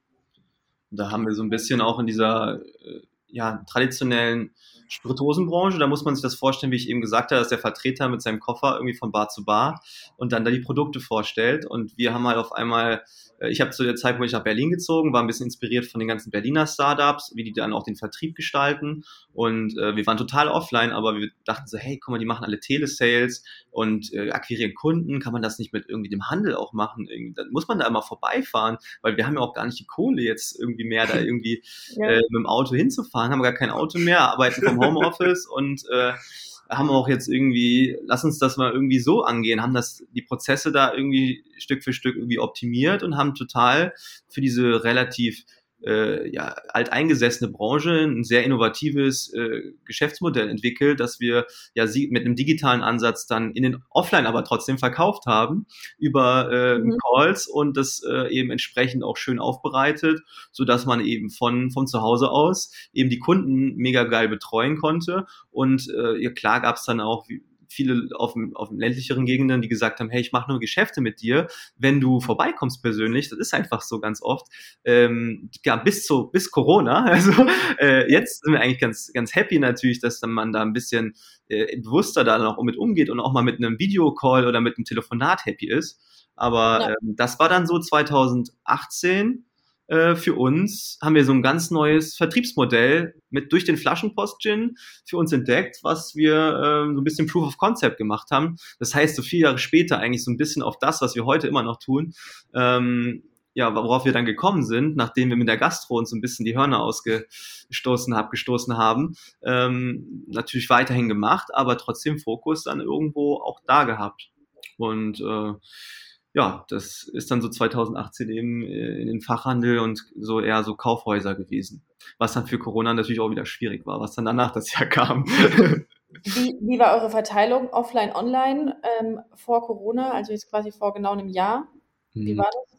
Da haben wir so ein bisschen auch in dieser äh, ja, traditionellen Spirituosenbranche, da muss man sich das vorstellen, wie ich eben gesagt habe, dass der Vertreter mit seinem Koffer irgendwie von Bar zu Bar und dann da die Produkte vorstellt. Und wir haben halt auf einmal, äh, ich habe zu der Zeit, wo ich nach Berlin gezogen, war ein bisschen inspiriert von den ganzen Berliner Startups, wie die dann auch den Vertrieb gestalten. Und äh, wir waren total offline, aber wir dachten so, hey, guck mal, die machen alle Telesales und äh, akquirieren Kunden. Kann man das nicht mit irgendwie dem Handel auch machen? Irgendwie, dann muss man da immer vorbeifahren, weil wir haben ja auch gar nicht die Kohle jetzt irgendwie mehr, da irgendwie ja. äh, mit dem Auto hinzufahren, haben gar kein Auto mehr, arbeiten vom Homeoffice und äh, haben auch jetzt irgendwie, lass uns das mal irgendwie so angehen, haben das, die Prozesse da irgendwie Stück für Stück irgendwie optimiert und haben total für diese relativ äh, ja, alteingesessene Branche ein sehr innovatives äh, Geschäftsmodell entwickelt, dass wir ja sie mit einem digitalen Ansatz dann in den Offline aber trotzdem verkauft haben über äh, mhm. Calls und das äh, eben entsprechend auch schön aufbereitet, so dass man eben von von zu Hause aus eben die Kunden mega geil betreuen konnte und äh, ja klar gab es dann auch wie, viele auf, auf ländlicheren Gegenden, die gesagt haben, hey, ich mache nur Geschäfte mit dir, wenn du vorbeikommst persönlich. Das ist einfach so ganz oft. Ähm, ja, bis zu bis Corona. Also äh, jetzt sind wir eigentlich ganz ganz happy natürlich, dass dann man da ein bisschen äh, bewusster da noch mit umgeht und auch mal mit einem Videocall oder mit einem Telefonat happy ist. Aber ja. ähm, das war dann so 2018 äh, für uns haben wir so ein ganz neues Vertriebsmodell mit durch den Flaschenpost-Gin für uns entdeckt, was wir äh, so ein bisschen Proof of Concept gemacht haben. Das heißt, so vier Jahre später eigentlich so ein bisschen auf das, was wir heute immer noch tun, ähm, ja, worauf wir dann gekommen sind, nachdem wir mit der Gastro uns so ein bisschen die Hörner ausgestoßen haben, gestoßen haben, ähm, natürlich weiterhin gemacht, aber trotzdem Fokus dann irgendwo auch da gehabt. Und äh, ja, das ist dann so 2018 eben äh, in den Fachhandel und so eher so Kaufhäuser gewesen. Was dann für Corona natürlich auch wieder schwierig war, was dann danach das Jahr kam. Wie, wie war eure Verteilung offline, online ähm, vor Corona, also jetzt quasi vor genau einem Jahr? Wie mhm. war das?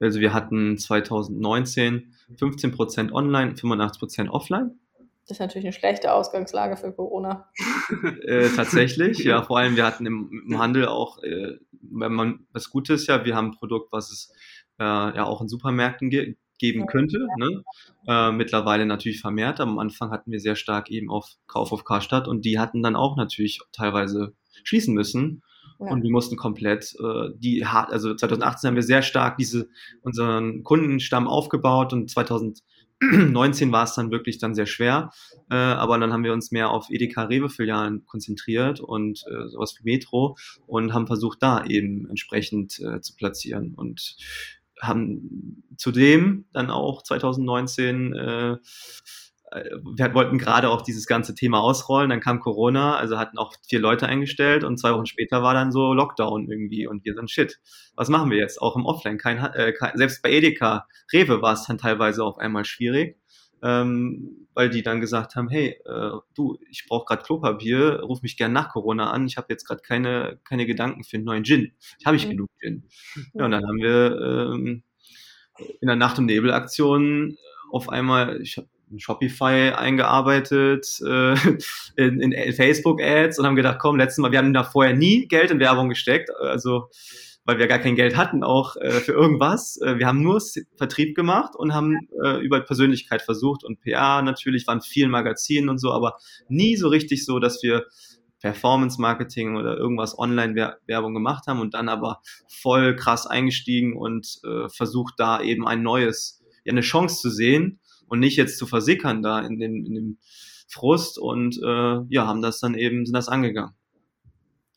Also wir hatten 2019 15% online, 85% offline. Das ist natürlich eine schlechte Ausgangslage für Corona. äh, tatsächlich, ja. Vor allem, wir hatten im, im Handel auch, äh, wenn man was Gutes ja, wir haben ein Produkt, was es äh, ja auch in Supermärkten ge geben könnte. Ne? Äh, mittlerweile natürlich vermehrt. Am Anfang hatten wir sehr stark eben auf Kauf auf Karstadt und die hatten dann auch natürlich teilweise schließen müssen. Ja. Und wir mussten komplett äh, die hart, also 2018 haben wir sehr stark diese unseren Kundenstamm aufgebaut und 2019 war es dann wirklich dann sehr schwer. Äh, aber dann haben wir uns mehr auf Edeka Rewe-Filialen konzentriert und äh, sowas wie Metro und haben versucht, da eben entsprechend äh, zu platzieren. Und haben zudem dann auch 2019 äh, wir wollten gerade auch dieses ganze Thema ausrollen, dann kam Corona, also hatten auch vier Leute eingestellt und zwei Wochen später war dann so Lockdown irgendwie und wir sind shit. Was machen wir jetzt? Auch im Offline, kein, äh, kein selbst bei Edeka, Rewe war es dann teilweise auf einmal schwierig, ähm, weil die dann gesagt haben, hey, äh, du, ich brauche gerade Klopapier, ruf mich gern nach Corona an, ich habe jetzt gerade keine keine Gedanken für einen neuen Gin. Ich habe ich mhm. genug Gin. Ja, und dann haben wir ähm, in der Nacht- und Nebel-Aktion auf einmal, ich habe in Shopify eingearbeitet, äh, in, in Facebook-Ads und haben gedacht, komm, letztes Mal, wir haben da vorher nie Geld in Werbung gesteckt, also weil wir gar kein Geld hatten auch äh, für irgendwas. Äh, wir haben nur Vertrieb gemacht und haben äh, über Persönlichkeit versucht und PR natürlich waren vielen Magazinen und so, aber nie so richtig so, dass wir Performance Marketing oder irgendwas Online-Werbung gemacht haben und dann aber voll krass eingestiegen und äh, versucht da eben ein neues, ja eine Chance zu sehen und nicht jetzt zu versickern da in, den, in dem Frust und äh, ja, haben das dann eben, sind das angegangen.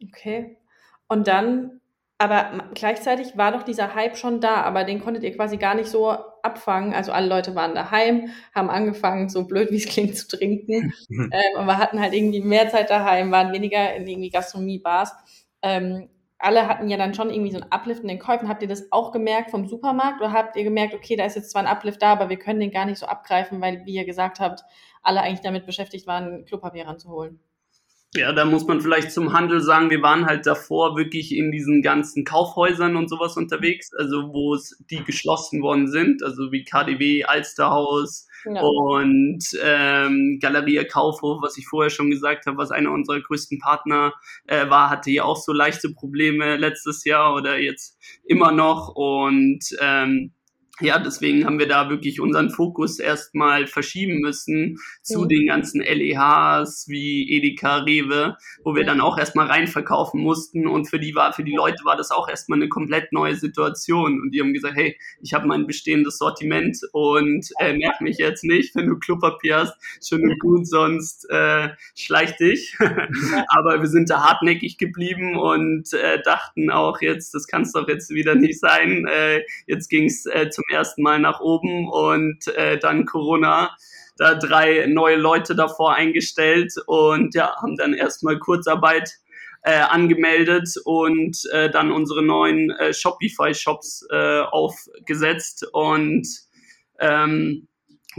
Okay. Und dann, aber gleichzeitig war doch dieser Hype schon da, aber den konntet ihr quasi gar nicht so abfangen. Also alle Leute waren daheim, haben angefangen, so blöd wie es klingt, zu trinken. ähm, aber hatten halt irgendwie mehr Zeit daheim, waren weniger in irgendwie Gastronomie-Bars. Ähm, alle hatten ja dann schon irgendwie so ein Uplift in den Käufen. Habt ihr das auch gemerkt vom Supermarkt oder habt ihr gemerkt, okay, da ist jetzt zwar ein Uplift da, aber wir können den gar nicht so abgreifen, weil, wie ihr gesagt habt, alle eigentlich damit beschäftigt waren, Klopapier ranzuholen? Ja, da muss man vielleicht zum Handel sagen, wir waren halt davor wirklich in diesen ganzen Kaufhäusern und sowas unterwegs, also wo es die geschlossen worden sind, also wie KDW, Alsterhaus, ja. Und ähm, Galeria Kaufhof, was ich vorher schon gesagt habe, was einer unserer größten Partner äh, war, hatte ja auch so leichte Probleme letztes Jahr oder jetzt immer noch. Und ähm, ja, deswegen haben wir da wirklich unseren Fokus erstmal verschieben müssen zu mhm. den ganzen LEHs wie Edeka, Rewe, wo wir dann auch erstmal reinverkaufen mussten und für die war, für die Leute war das auch erstmal eine komplett neue Situation und die haben gesagt, hey, ich habe mein bestehendes Sortiment und äh, nerv mich jetzt nicht, wenn du Klopapier hast, schön und gut, sonst äh, schleich dich. Aber wir sind da hartnäckig geblieben und äh, dachten auch jetzt, das kann es doch jetzt wieder nicht sein. Äh, jetzt ging es äh, zum ersten Mal nach oben und äh, dann Corona. Da drei neue Leute davor eingestellt und ja, haben dann erstmal Kurzarbeit äh, angemeldet und äh, dann unsere neuen äh, Shopify-Shops äh, aufgesetzt und ähm,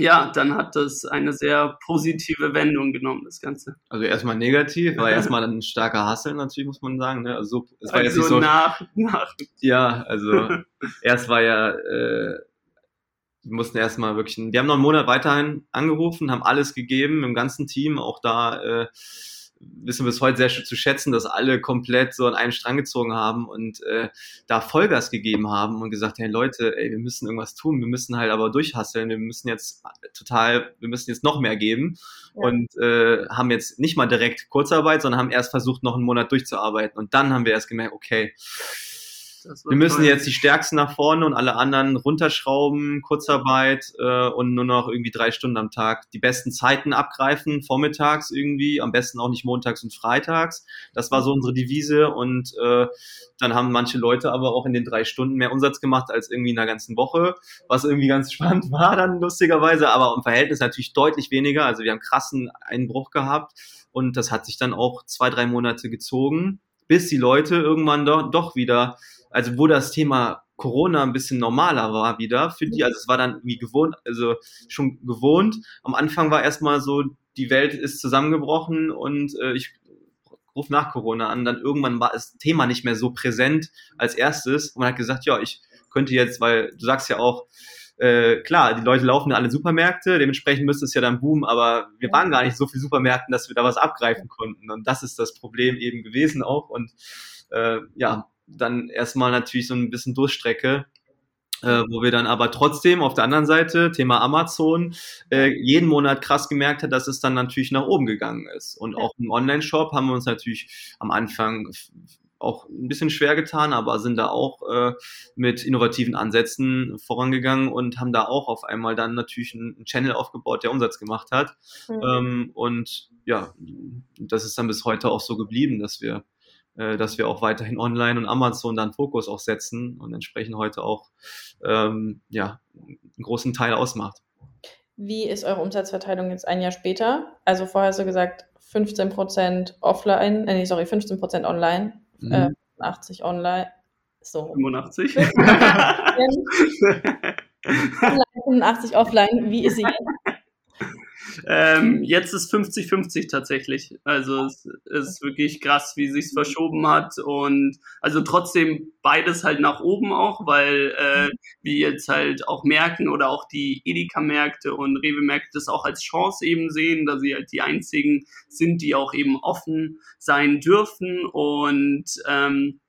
ja, dann hat das eine sehr positive Wendung genommen, das Ganze. Also erstmal negativ, war erstmal ein starker Hassel natürlich, muss man sagen. Ne? Also es war also jetzt nicht so nach, nach. Ja, also erst war ja äh, wir mussten erstmal wirklich, wir haben noch einen Monat weiterhin angerufen, haben alles gegeben im ganzen Team, auch da äh, wissen wir es heute sehr zu schätzen, dass alle komplett so an einen Strang gezogen haben und äh, da Vollgas gegeben haben und gesagt, hey Leute, ey, wir müssen irgendwas tun, wir müssen halt aber durchhasseln, wir müssen jetzt total, wir müssen jetzt noch mehr geben ja. und äh, haben jetzt nicht mal direkt Kurzarbeit, sondern haben erst versucht, noch einen Monat durchzuarbeiten und dann haben wir erst gemerkt, okay, wir müssen toll. jetzt die Stärksten nach vorne und alle anderen runterschrauben, Kurzarbeit äh, und nur noch irgendwie drei Stunden am Tag die besten Zeiten abgreifen, vormittags irgendwie, am besten auch nicht montags und freitags. Das war so unsere Devise und äh, dann haben manche Leute aber auch in den drei Stunden mehr Umsatz gemacht als irgendwie in der ganzen Woche, was irgendwie ganz spannend war dann lustigerweise, aber im Verhältnis natürlich deutlich weniger. Also wir haben krassen Einbruch gehabt und das hat sich dann auch zwei, drei Monate gezogen, bis die Leute irgendwann doch, doch wieder also wo das Thema Corona ein bisschen normaler war wieder für die, also es war dann wie gewohnt, also schon gewohnt. Am Anfang war erstmal so, die Welt ist zusammengebrochen und äh, ich rufe nach Corona an, dann irgendwann war das Thema nicht mehr so präsent als erstes. Und man hat gesagt, ja, ich könnte jetzt, weil du sagst ja auch, äh, klar, die Leute laufen in alle Supermärkte, dementsprechend müsste es ja dann boomen, aber wir waren gar nicht so viel Supermärkten, dass wir da was abgreifen konnten. Und das ist das Problem eben gewesen auch. Und äh, ja, dann erstmal natürlich so ein bisschen Durchstrecke, äh, wo wir dann aber trotzdem auf der anderen Seite, Thema Amazon, äh, jeden Monat krass gemerkt hat, dass es dann natürlich nach oben gegangen ist. Und auch im Online-Shop haben wir uns natürlich am Anfang auch ein bisschen schwer getan, aber sind da auch äh, mit innovativen Ansätzen vorangegangen und haben da auch auf einmal dann natürlich einen Channel aufgebaut, der Umsatz gemacht hat. Mhm. Ähm, und ja, das ist dann bis heute auch so geblieben, dass wir dass wir auch weiterhin online und Amazon dann Fokus auch setzen und entsprechend heute auch ähm, ja, einen großen Teil ausmacht. Wie ist eure Umsatzverteilung jetzt ein Jahr später? Also vorher hast du gesagt 15% offline, äh, nee, sorry, 15% online, mhm. äh, 80 online. So. 85? 85 offline. Wie ist sie jetzt? Ähm, jetzt ist 50-50 tatsächlich. Also es ist wirklich krass, wie sich's verschoben hat und also trotzdem beides halt nach oben auch, weil äh, wir jetzt halt auch merken oder auch die Edeka-Märkte und Rewe-Märkte das auch als Chance eben sehen, dass sie halt die einzigen sind, die auch eben offen sein dürfen und ähm,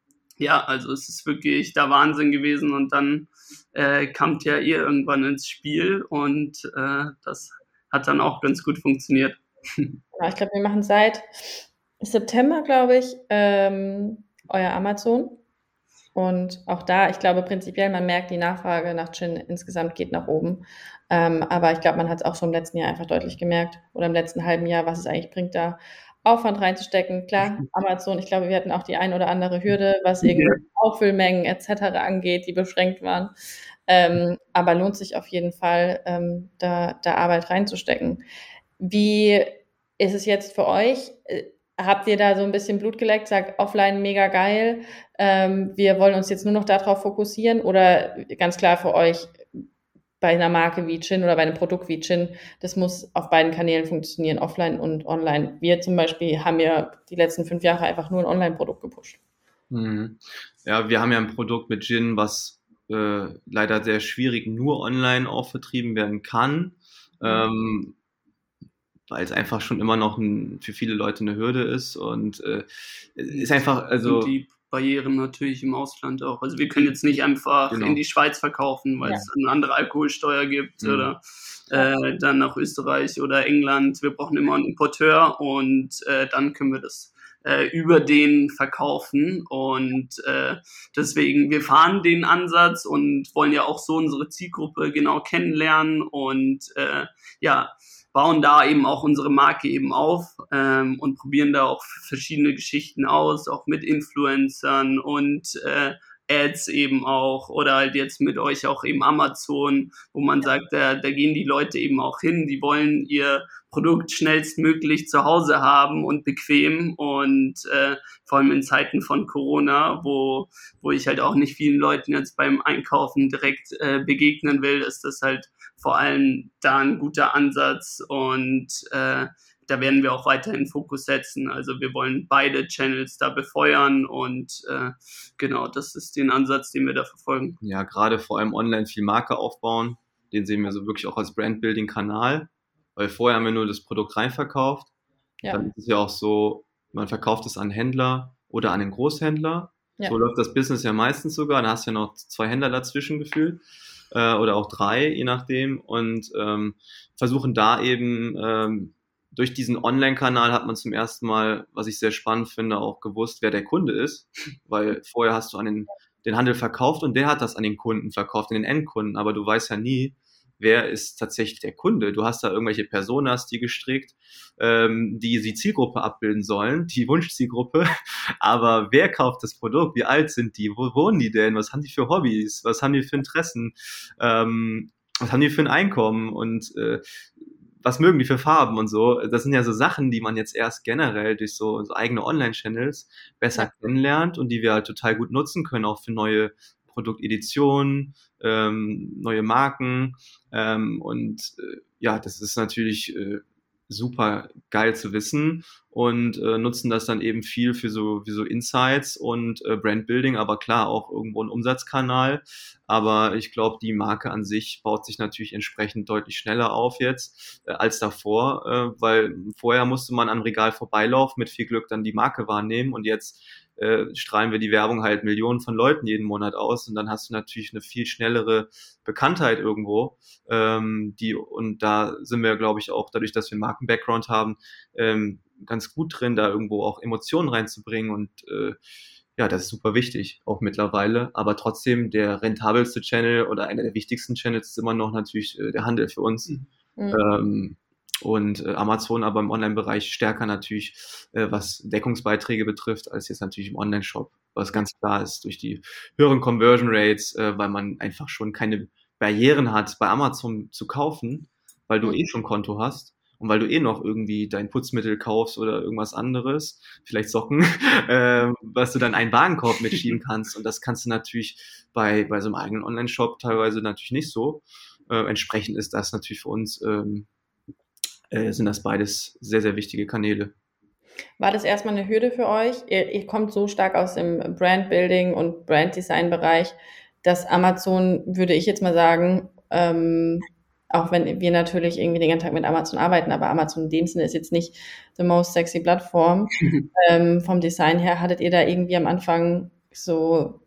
ja, also es ist wirklich da Wahnsinn gewesen und dann äh, kamt ja ihr irgendwann ins Spiel und äh, das hat dann auch ganz gut funktioniert. Ja, ich glaube, wir machen seit September, glaube ich, ähm, euer Amazon. Und auch da, ich glaube prinzipiell, man merkt, die Nachfrage nach Gin insgesamt geht nach oben. Ähm, aber ich glaube, man hat es auch schon im letzten Jahr einfach deutlich gemerkt oder im letzten halben Jahr, was es eigentlich bringt, da Aufwand reinzustecken. Klar, Amazon, ich glaube, wir hatten auch die ein oder andere Hürde, was irgendwie Auffüllmengen etc. angeht, die beschränkt waren. Ähm, aber lohnt sich auf jeden Fall, ähm, da, da Arbeit reinzustecken. Wie ist es jetzt für euch? Äh, habt ihr da so ein bisschen Blut geleckt, sagt offline mega geil, ähm, wir wollen uns jetzt nur noch darauf fokussieren oder ganz klar für euch bei einer Marke wie Chin oder bei einem Produkt wie Chin, das muss auf beiden Kanälen funktionieren, offline und online. Wir zum Beispiel haben ja die letzten fünf Jahre einfach nur ein Online-Produkt gepusht. Mhm. Ja, wir haben ja ein Produkt mit Gin, was äh, leider sehr schwierig nur online auch vertrieben werden kann, mhm. ähm, weil es einfach schon immer noch ein, für viele Leute eine Hürde ist und äh, ist einfach, also. Und die Barrieren natürlich im Ausland auch. Also wir können jetzt nicht einfach genau. in die Schweiz verkaufen, weil ja. es eine andere Alkoholsteuer gibt mhm. oder äh, dann nach Österreich oder England. Wir brauchen immer einen Importeur und äh, dann können wir das äh, über den verkaufen. Und äh, deswegen, wir fahren den Ansatz und wollen ja auch so unsere Zielgruppe genau kennenlernen und äh, ja, bauen da eben auch unsere Marke eben auf ähm, und probieren da auch verschiedene Geschichten aus, auch mit Influencern und äh, Ads eben auch oder halt jetzt mit euch auch eben Amazon, wo man sagt, da, da gehen die Leute eben auch hin, die wollen ihr Produkt schnellstmöglich zu Hause haben und bequem. Und äh, vor allem in Zeiten von Corona, wo, wo ich halt auch nicht vielen Leuten jetzt beim Einkaufen direkt äh, begegnen will, ist das halt vor allem da ein guter Ansatz. Und äh, da werden wir auch weiterhin Fokus setzen. Also wir wollen beide Channels da befeuern und äh, genau, das ist den Ansatz, den wir da verfolgen. Ja, gerade vor allem online viel Marke aufbauen. Den sehen wir so wirklich auch als Brandbuilding-Kanal, weil vorher haben wir nur das Produkt reinverkauft. Ja. Dann ist es ja auch so, man verkauft es an Händler oder an den Großhändler. Ja. So läuft das Business ja meistens sogar. Da hast du ja noch zwei Händler dazwischen gefühlt äh, oder auch drei, je nachdem. Und ähm, versuchen da eben ähm, durch diesen Online-Kanal hat man zum ersten Mal, was ich sehr spannend finde, auch gewusst, wer der Kunde ist, weil vorher hast du an den, den Handel verkauft und der hat das an den Kunden verkauft, an den Endkunden, aber du weißt ja nie, wer ist tatsächlich der Kunde. Du hast da irgendwelche Personas, die gestrickt, ähm, die die Zielgruppe abbilden sollen, die Wunschzielgruppe, aber wer kauft das Produkt? Wie alt sind die? Wo wohnen die denn? Was haben die für Hobbys? Was haben die für Interessen? Ähm, was haben die für ein Einkommen? Und äh, was mögen die für Farben und so. Das sind ja so Sachen, die man jetzt erst generell durch so, so eigene Online-Channels besser ja. kennenlernt und die wir halt total gut nutzen können, auch für neue Produkteditionen, ähm, neue Marken. Ähm, und äh, ja, das ist natürlich äh, super geil zu wissen und äh, nutzen das dann eben viel für so, für so Insights und äh, Brandbuilding, aber klar auch irgendwo ein Umsatzkanal. Aber ich glaube, die Marke an sich baut sich natürlich entsprechend deutlich schneller auf jetzt äh, als davor, äh, weil vorher musste man am Regal vorbeilaufen, mit viel Glück dann die Marke wahrnehmen und jetzt äh, strahlen wir die Werbung halt Millionen von Leuten jeden Monat aus und dann hast du natürlich eine viel schnellere Bekanntheit irgendwo. Ähm, die, und da sind wir, glaube ich, auch dadurch, dass wir einen Marken-Background haben, ähm, ganz gut drin, da irgendwo auch Emotionen reinzubringen und äh, ja, das ist super wichtig, auch mittlerweile. Aber trotzdem, der rentabelste Channel oder einer der wichtigsten Channels ist immer noch natürlich äh, der Handel für uns. Mhm. Ähm, und äh, Amazon aber im Online-Bereich stärker natürlich, äh, was Deckungsbeiträge betrifft, als jetzt natürlich im Online-Shop, was ganz klar ist durch die höheren Conversion Rates, äh, weil man einfach schon keine Barrieren hat, bei Amazon zu kaufen, weil du eh schon Konto hast und weil du eh noch irgendwie dein Putzmittel kaufst oder irgendwas anderes, vielleicht Socken, äh, was du dann einen Warenkorb mitschieben kannst. Und das kannst du natürlich bei, bei so einem eigenen Online-Shop teilweise natürlich nicht so. Äh, entsprechend ist das natürlich für uns, ähm, äh, sind das beides sehr, sehr wichtige Kanäle. War das erstmal eine Hürde für euch? Ihr, ihr kommt so stark aus dem Brand-Building und Brand-Design-Bereich, dass Amazon, würde ich jetzt mal sagen, ähm, auch wenn wir natürlich irgendwie den ganzen Tag mit Amazon arbeiten, aber Amazon in dem Sinne ist jetzt nicht the most sexy Plattform. ähm, vom Design her hattet ihr da irgendwie am Anfang so,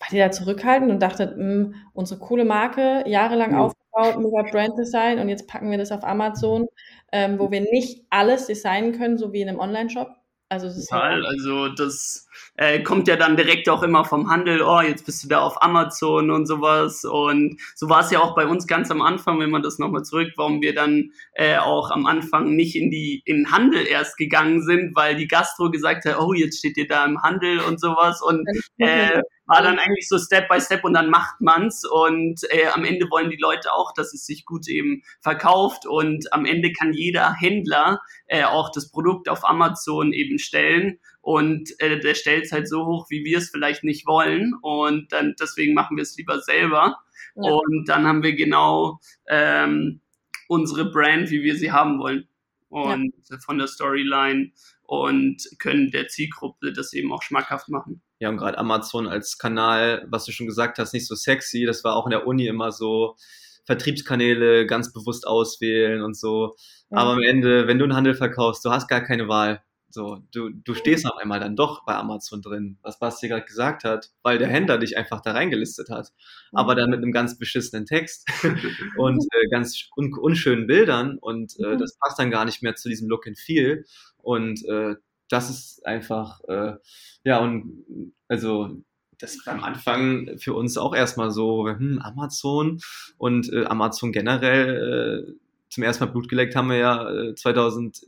wart ihr da zurückhaltend und dachtet, mh, hm, unsere coole Marke, jahrelang mhm. Aufgebaut, mega Brand Design und jetzt packen wir das auf Amazon, ähm, wo wir nicht alles designen können, so wie in einem Online-Shop? Also, Total, also das äh, kommt ja dann direkt auch immer vom Handel, oh, jetzt bist du da auf Amazon und sowas. Und so war es ja auch bei uns ganz am Anfang, wenn man das nochmal zurück, warum wir dann äh, auch am Anfang nicht in die in Handel erst gegangen sind, weil die Gastro gesagt hat, oh, jetzt steht ihr da im Handel und sowas. Und äh, war dann eigentlich so Step by Step und dann macht man's und äh, am Ende wollen die Leute auch, dass es sich gut eben verkauft und am Ende kann jeder Händler äh, auch das Produkt auf Amazon eben stellen und äh, der stellt es halt so hoch, wie wir es vielleicht nicht wollen und dann deswegen machen wir es lieber selber ja. und dann haben wir genau ähm, unsere Brand, wie wir sie haben wollen und ja. von der Storyline und können der Zielgruppe das eben auch schmackhaft machen. Ja, und gerade Amazon als Kanal, was du schon gesagt hast, nicht so sexy. Das war auch in der Uni immer so Vertriebskanäle ganz bewusst auswählen und so. Ja. Aber am Ende, wenn du einen Handel verkaufst, du hast gar keine Wahl. So, du, du stehst auf einmal dann doch bei Amazon drin, was Basti gerade gesagt hat, weil der Händler dich einfach da reingelistet hat. Aber dann mit einem ganz beschissenen Text und äh, ganz un unschönen Bildern und äh, mhm. das passt dann gar nicht mehr zu diesem Look and Feel. Und äh, das ist einfach, äh, ja, und also das war am Anfang für uns auch erstmal so, hm, Amazon und äh, Amazon generell, äh, zum ersten Mal Blut geleckt haben wir ja äh, 2000.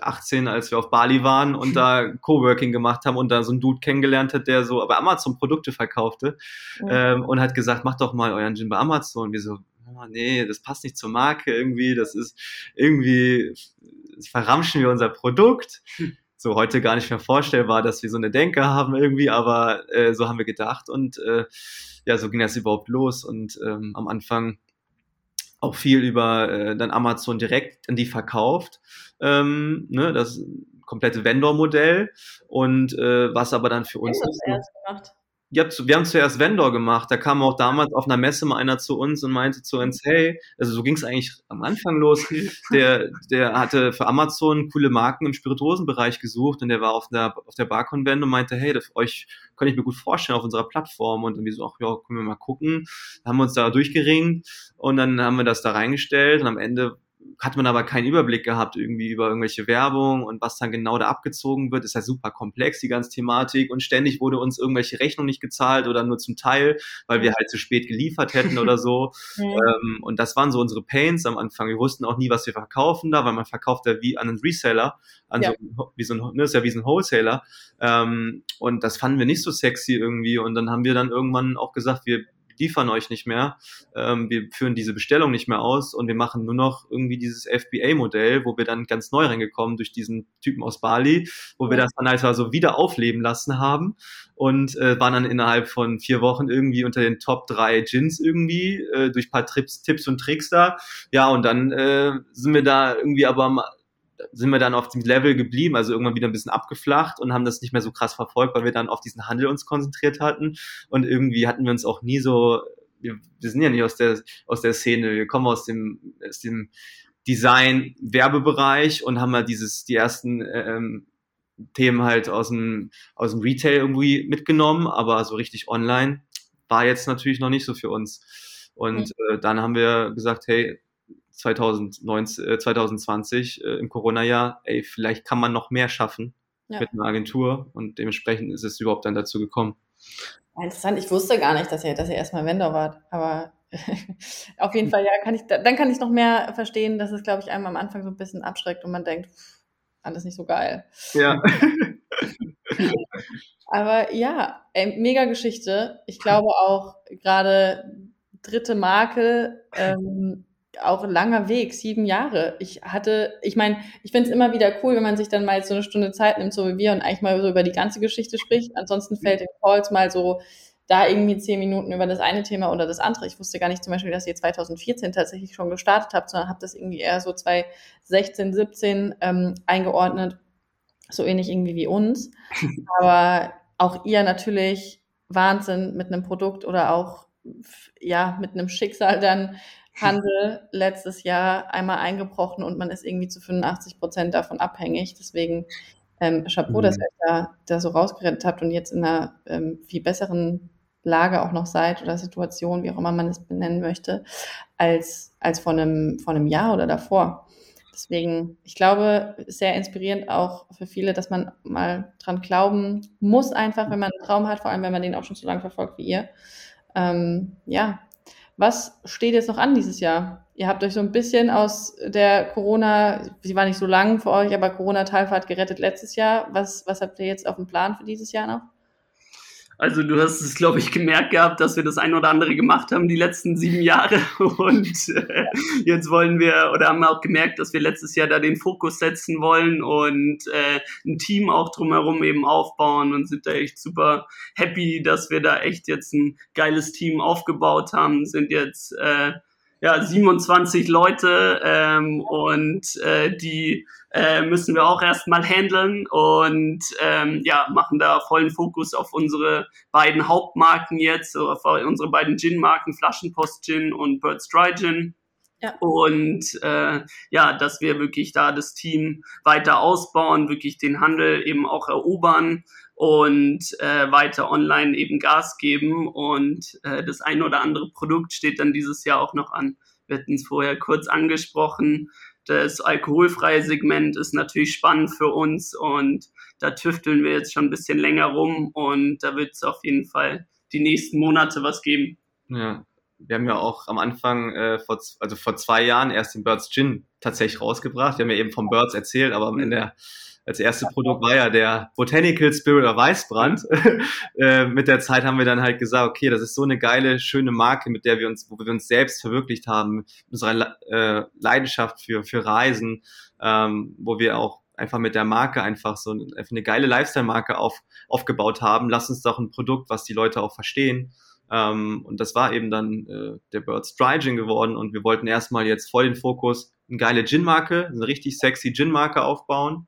18, als wir auf Bali waren und da Coworking gemacht haben und da so einen Dude kennengelernt hat, der so bei Amazon Produkte verkaufte ja. ähm, und hat gesagt, macht doch mal euren Gin bei Amazon. Und wir so, oh, nee, das passt nicht zur Marke irgendwie, das ist irgendwie, verramschen wir unser Produkt. So heute gar nicht mehr vorstellbar, dass wir so eine Denke haben irgendwie, aber äh, so haben wir gedacht und äh, ja, so ging das überhaupt los und ähm, am Anfang auch viel über äh, dann Amazon direkt an die verkauft. Ähm, ne, das komplette Vendor-Modell und äh, was aber dann für uns. Das erst gemacht. Ja, wir haben zuerst Vendor gemacht. Da kam auch damals auf einer Messe mal einer zu uns und meinte zu uns, hey, also so ging es eigentlich am Anfang los. Der, der hatte für Amazon coole Marken im Spirituosenbereich gesucht und der war auf der, auf der Bar-Convent und meinte, hey, das, euch kann ich mir gut vorstellen auf unserer Plattform. Und irgendwie so, ach ja, können wir mal gucken. Dann haben wir uns da durchgeringt und dann haben wir das da reingestellt und am Ende hat man aber keinen Überblick gehabt irgendwie über irgendwelche Werbung und was dann genau da abgezogen wird. Ist ja super komplex, die ganze Thematik. Und ständig wurde uns irgendwelche Rechnung nicht gezahlt oder nur zum Teil, weil wir halt zu spät geliefert hätten oder so. ähm, und das waren so unsere Pains am Anfang. Wir wussten auch nie, was wir verkaufen da, weil man verkauft ja wie an einen Reseller, an ja. so, wie so ein, ne, ist ja wie so ein Wholesaler. Ähm, und das fanden wir nicht so sexy irgendwie. Und dann haben wir dann irgendwann auch gesagt, wir liefern euch nicht mehr, ähm, wir führen diese Bestellung nicht mehr aus und wir machen nur noch irgendwie dieses FBA-Modell, wo wir dann ganz neu reingekommen durch diesen Typen aus Bali, wo wir das dann halt so wieder aufleben lassen haben und äh, waren dann innerhalb von vier Wochen irgendwie unter den Top drei Gins irgendwie äh, durch paar Trips, Tipps und Tricks da. Ja, und dann äh, sind wir da irgendwie aber sind wir dann auf dem Level geblieben, also irgendwann wieder ein bisschen abgeflacht und haben das nicht mehr so krass verfolgt, weil wir dann auf diesen Handel uns konzentriert hatten und irgendwie hatten wir uns auch nie so, wir, wir sind ja nicht aus der, aus der Szene, wir kommen aus dem, aus dem Design, Werbebereich und haben ja dieses, die ersten ähm, Themen halt aus dem, aus dem Retail irgendwie mitgenommen, aber so richtig online war jetzt natürlich noch nicht so für uns. Und mhm. äh, dann haben wir gesagt, hey, 2019, äh, 2020 äh, im Corona-Jahr, ey, vielleicht kann man noch mehr schaffen ja. mit einer Agentur und dementsprechend ist es überhaupt dann dazu gekommen. Interessant, ich wusste gar nicht, dass ihr, dass ihr erstmal Vendor wart, aber auf jeden Fall, ja, kann ich, dann kann ich noch mehr verstehen, dass es, glaube ich, einem am Anfang so ein bisschen abschreckt und man denkt, pff, alles nicht so geil. Ja. aber ja, ey, mega Geschichte. Ich glaube auch gerade dritte Marke, ähm, auch ein langer Weg, sieben Jahre. Ich hatte, ich meine, ich finde es immer wieder cool, wenn man sich dann mal so eine Stunde Zeit nimmt, so wie wir, und eigentlich mal so über die ganze Geschichte spricht. Ansonsten fällt in Calls mal so da irgendwie zehn Minuten über das eine Thema oder das andere. Ich wusste gar nicht zum Beispiel, dass ihr 2014 tatsächlich schon gestartet habt, sondern habt das irgendwie eher so 2016, 17 ähm, eingeordnet. So ähnlich irgendwie wie uns. Aber auch ihr natürlich Wahnsinn mit einem Produkt oder auch ja mit einem Schicksal dann Handel letztes Jahr einmal eingebrochen und man ist irgendwie zu 85 Prozent davon abhängig. Deswegen ähm, Chapeau, mhm. dass ihr euch da, da so rausgerettet habt und jetzt in einer ähm, viel besseren Lage auch noch seid oder Situation, wie auch immer man es benennen möchte, als, als vor, einem, vor einem Jahr oder davor. Deswegen, ich glaube, sehr inspirierend auch für viele, dass man mal dran glauben muss, einfach, wenn man einen Traum hat, vor allem wenn man den auch schon so lange verfolgt wie ihr. Ähm, ja, was steht jetzt noch an dieses Jahr? Ihr habt euch so ein bisschen aus der Corona, sie war nicht so lang für euch, aber Corona-Talfahrt gerettet letztes Jahr. Was, was habt ihr jetzt auf dem Plan für dieses Jahr noch? Also du hast es, glaube ich, gemerkt gehabt, dass wir das ein oder andere gemacht haben die letzten sieben Jahre. Und äh, jetzt wollen wir oder haben auch gemerkt, dass wir letztes Jahr da den Fokus setzen wollen und äh, ein Team auch drumherum eben aufbauen und sind da echt super happy, dass wir da echt jetzt ein geiles Team aufgebaut haben. Sind jetzt äh, ja 27 Leute ähm, und äh, die äh, müssen wir auch erstmal handeln und ähm, ja, machen da vollen Fokus auf unsere beiden Hauptmarken jetzt, auf unsere beiden Gin-Marken, Flaschenpost Gin und Birds Dry Gin. Ja. Und äh, ja, dass wir wirklich da das Team weiter ausbauen, wirklich den Handel eben auch erobern und äh, weiter online eben Gas geben. Und äh, das ein oder andere Produkt steht dann dieses Jahr auch noch an. Wir hatten es vorher kurz angesprochen. Das alkoholfreie Segment ist natürlich spannend für uns und da tüfteln wir jetzt schon ein bisschen länger rum und da wird es auf jeden Fall die nächsten Monate was geben. Ja, wir haben ja auch am Anfang, äh, vor, also vor zwei Jahren erst den Birds Gin tatsächlich rausgebracht. Wir haben ja eben vom Birds erzählt, aber am Ende als erste Produkt war ja der Botanical Spirit oder Weißbrand. äh, mit der Zeit haben wir dann halt gesagt, okay, das ist so eine geile, schöne Marke, mit der wir uns, wo wir uns selbst verwirklicht haben, mit unserer äh, Leidenschaft für, für Reisen, ähm, wo wir auch einfach mit der Marke einfach so eine geile Lifestyle-Marke auf, aufgebaut haben. Lass uns doch ein Produkt, was die Leute auch verstehen. Ähm, und das war eben dann äh, der Birds Dry Gin geworden und wir wollten erstmal jetzt voll den Fokus eine geile Gin-Marke, eine richtig sexy Gin-Marke aufbauen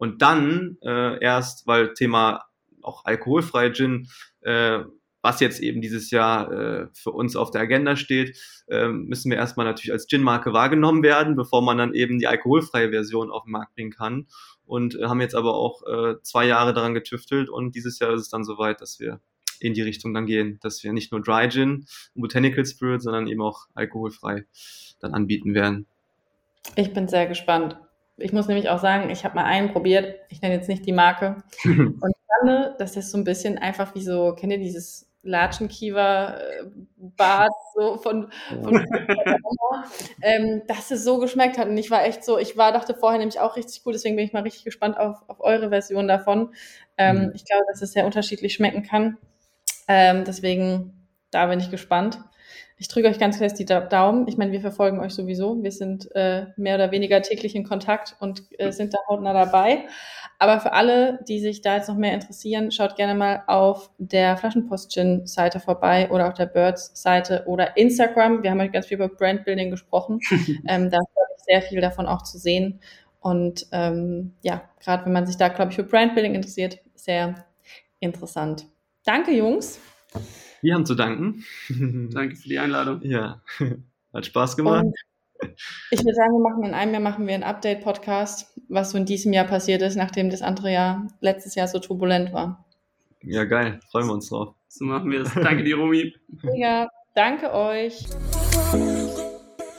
und dann äh, erst, weil Thema auch alkoholfreie Gin, äh, was jetzt eben dieses Jahr äh, für uns auf der Agenda steht, äh, müssen wir erstmal natürlich als Gin-Marke wahrgenommen werden, bevor man dann eben die alkoholfreie Version auf den Markt bringen kann. Und äh, haben jetzt aber auch äh, zwei Jahre daran getüftelt und dieses Jahr ist es dann soweit, dass wir in die Richtung dann gehen, dass wir nicht nur Dry Gin und Botanical Spirit, sondern eben auch alkoholfrei dann anbieten werden. Ich bin sehr gespannt. Ich muss nämlich auch sagen, ich habe mal einen probiert, ich nenne jetzt nicht die Marke. und ich fand, das ist so ein bisschen einfach wie so, kennt ihr dieses Latschenkiefer-Bad so von, von ähm, dass es so geschmeckt hat. Und ich war echt so, ich war, dachte vorher nämlich auch richtig cool, deswegen bin ich mal richtig gespannt auf, auf eure Version davon. Ähm, mhm. Ich glaube, dass es sehr unterschiedlich schmecken kann. Ähm, deswegen, da bin ich gespannt. Ich drücke euch ganz fest die Daumen. Ich meine, wir verfolgen euch sowieso. Wir sind äh, mehr oder weniger täglich in Kontakt und äh, sind da hautnah dabei. Aber für alle, die sich da jetzt noch mehr interessieren, schaut gerne mal auf der Flaschenpost-Gin-Seite vorbei oder auf der Birds-Seite oder Instagram. Wir haben heute ganz viel über Brandbuilding gesprochen. ähm, da ist sehr viel davon auch zu sehen. Und ähm, ja, gerade wenn man sich da, glaube ich, für Brandbuilding interessiert, sehr interessant. Danke, Jungs. Wir haben zu danken. Danke für die Einladung. Ja, hat Spaß gemacht. Und ich würde sagen, wir machen in einem Jahr machen wir einen Update-Podcast, was so in diesem Jahr passiert ist, nachdem das andere Jahr letztes Jahr so turbulent war. Ja, geil. Freuen wir uns drauf. So machen wir es. Danke dir, Romy. Ja, danke euch.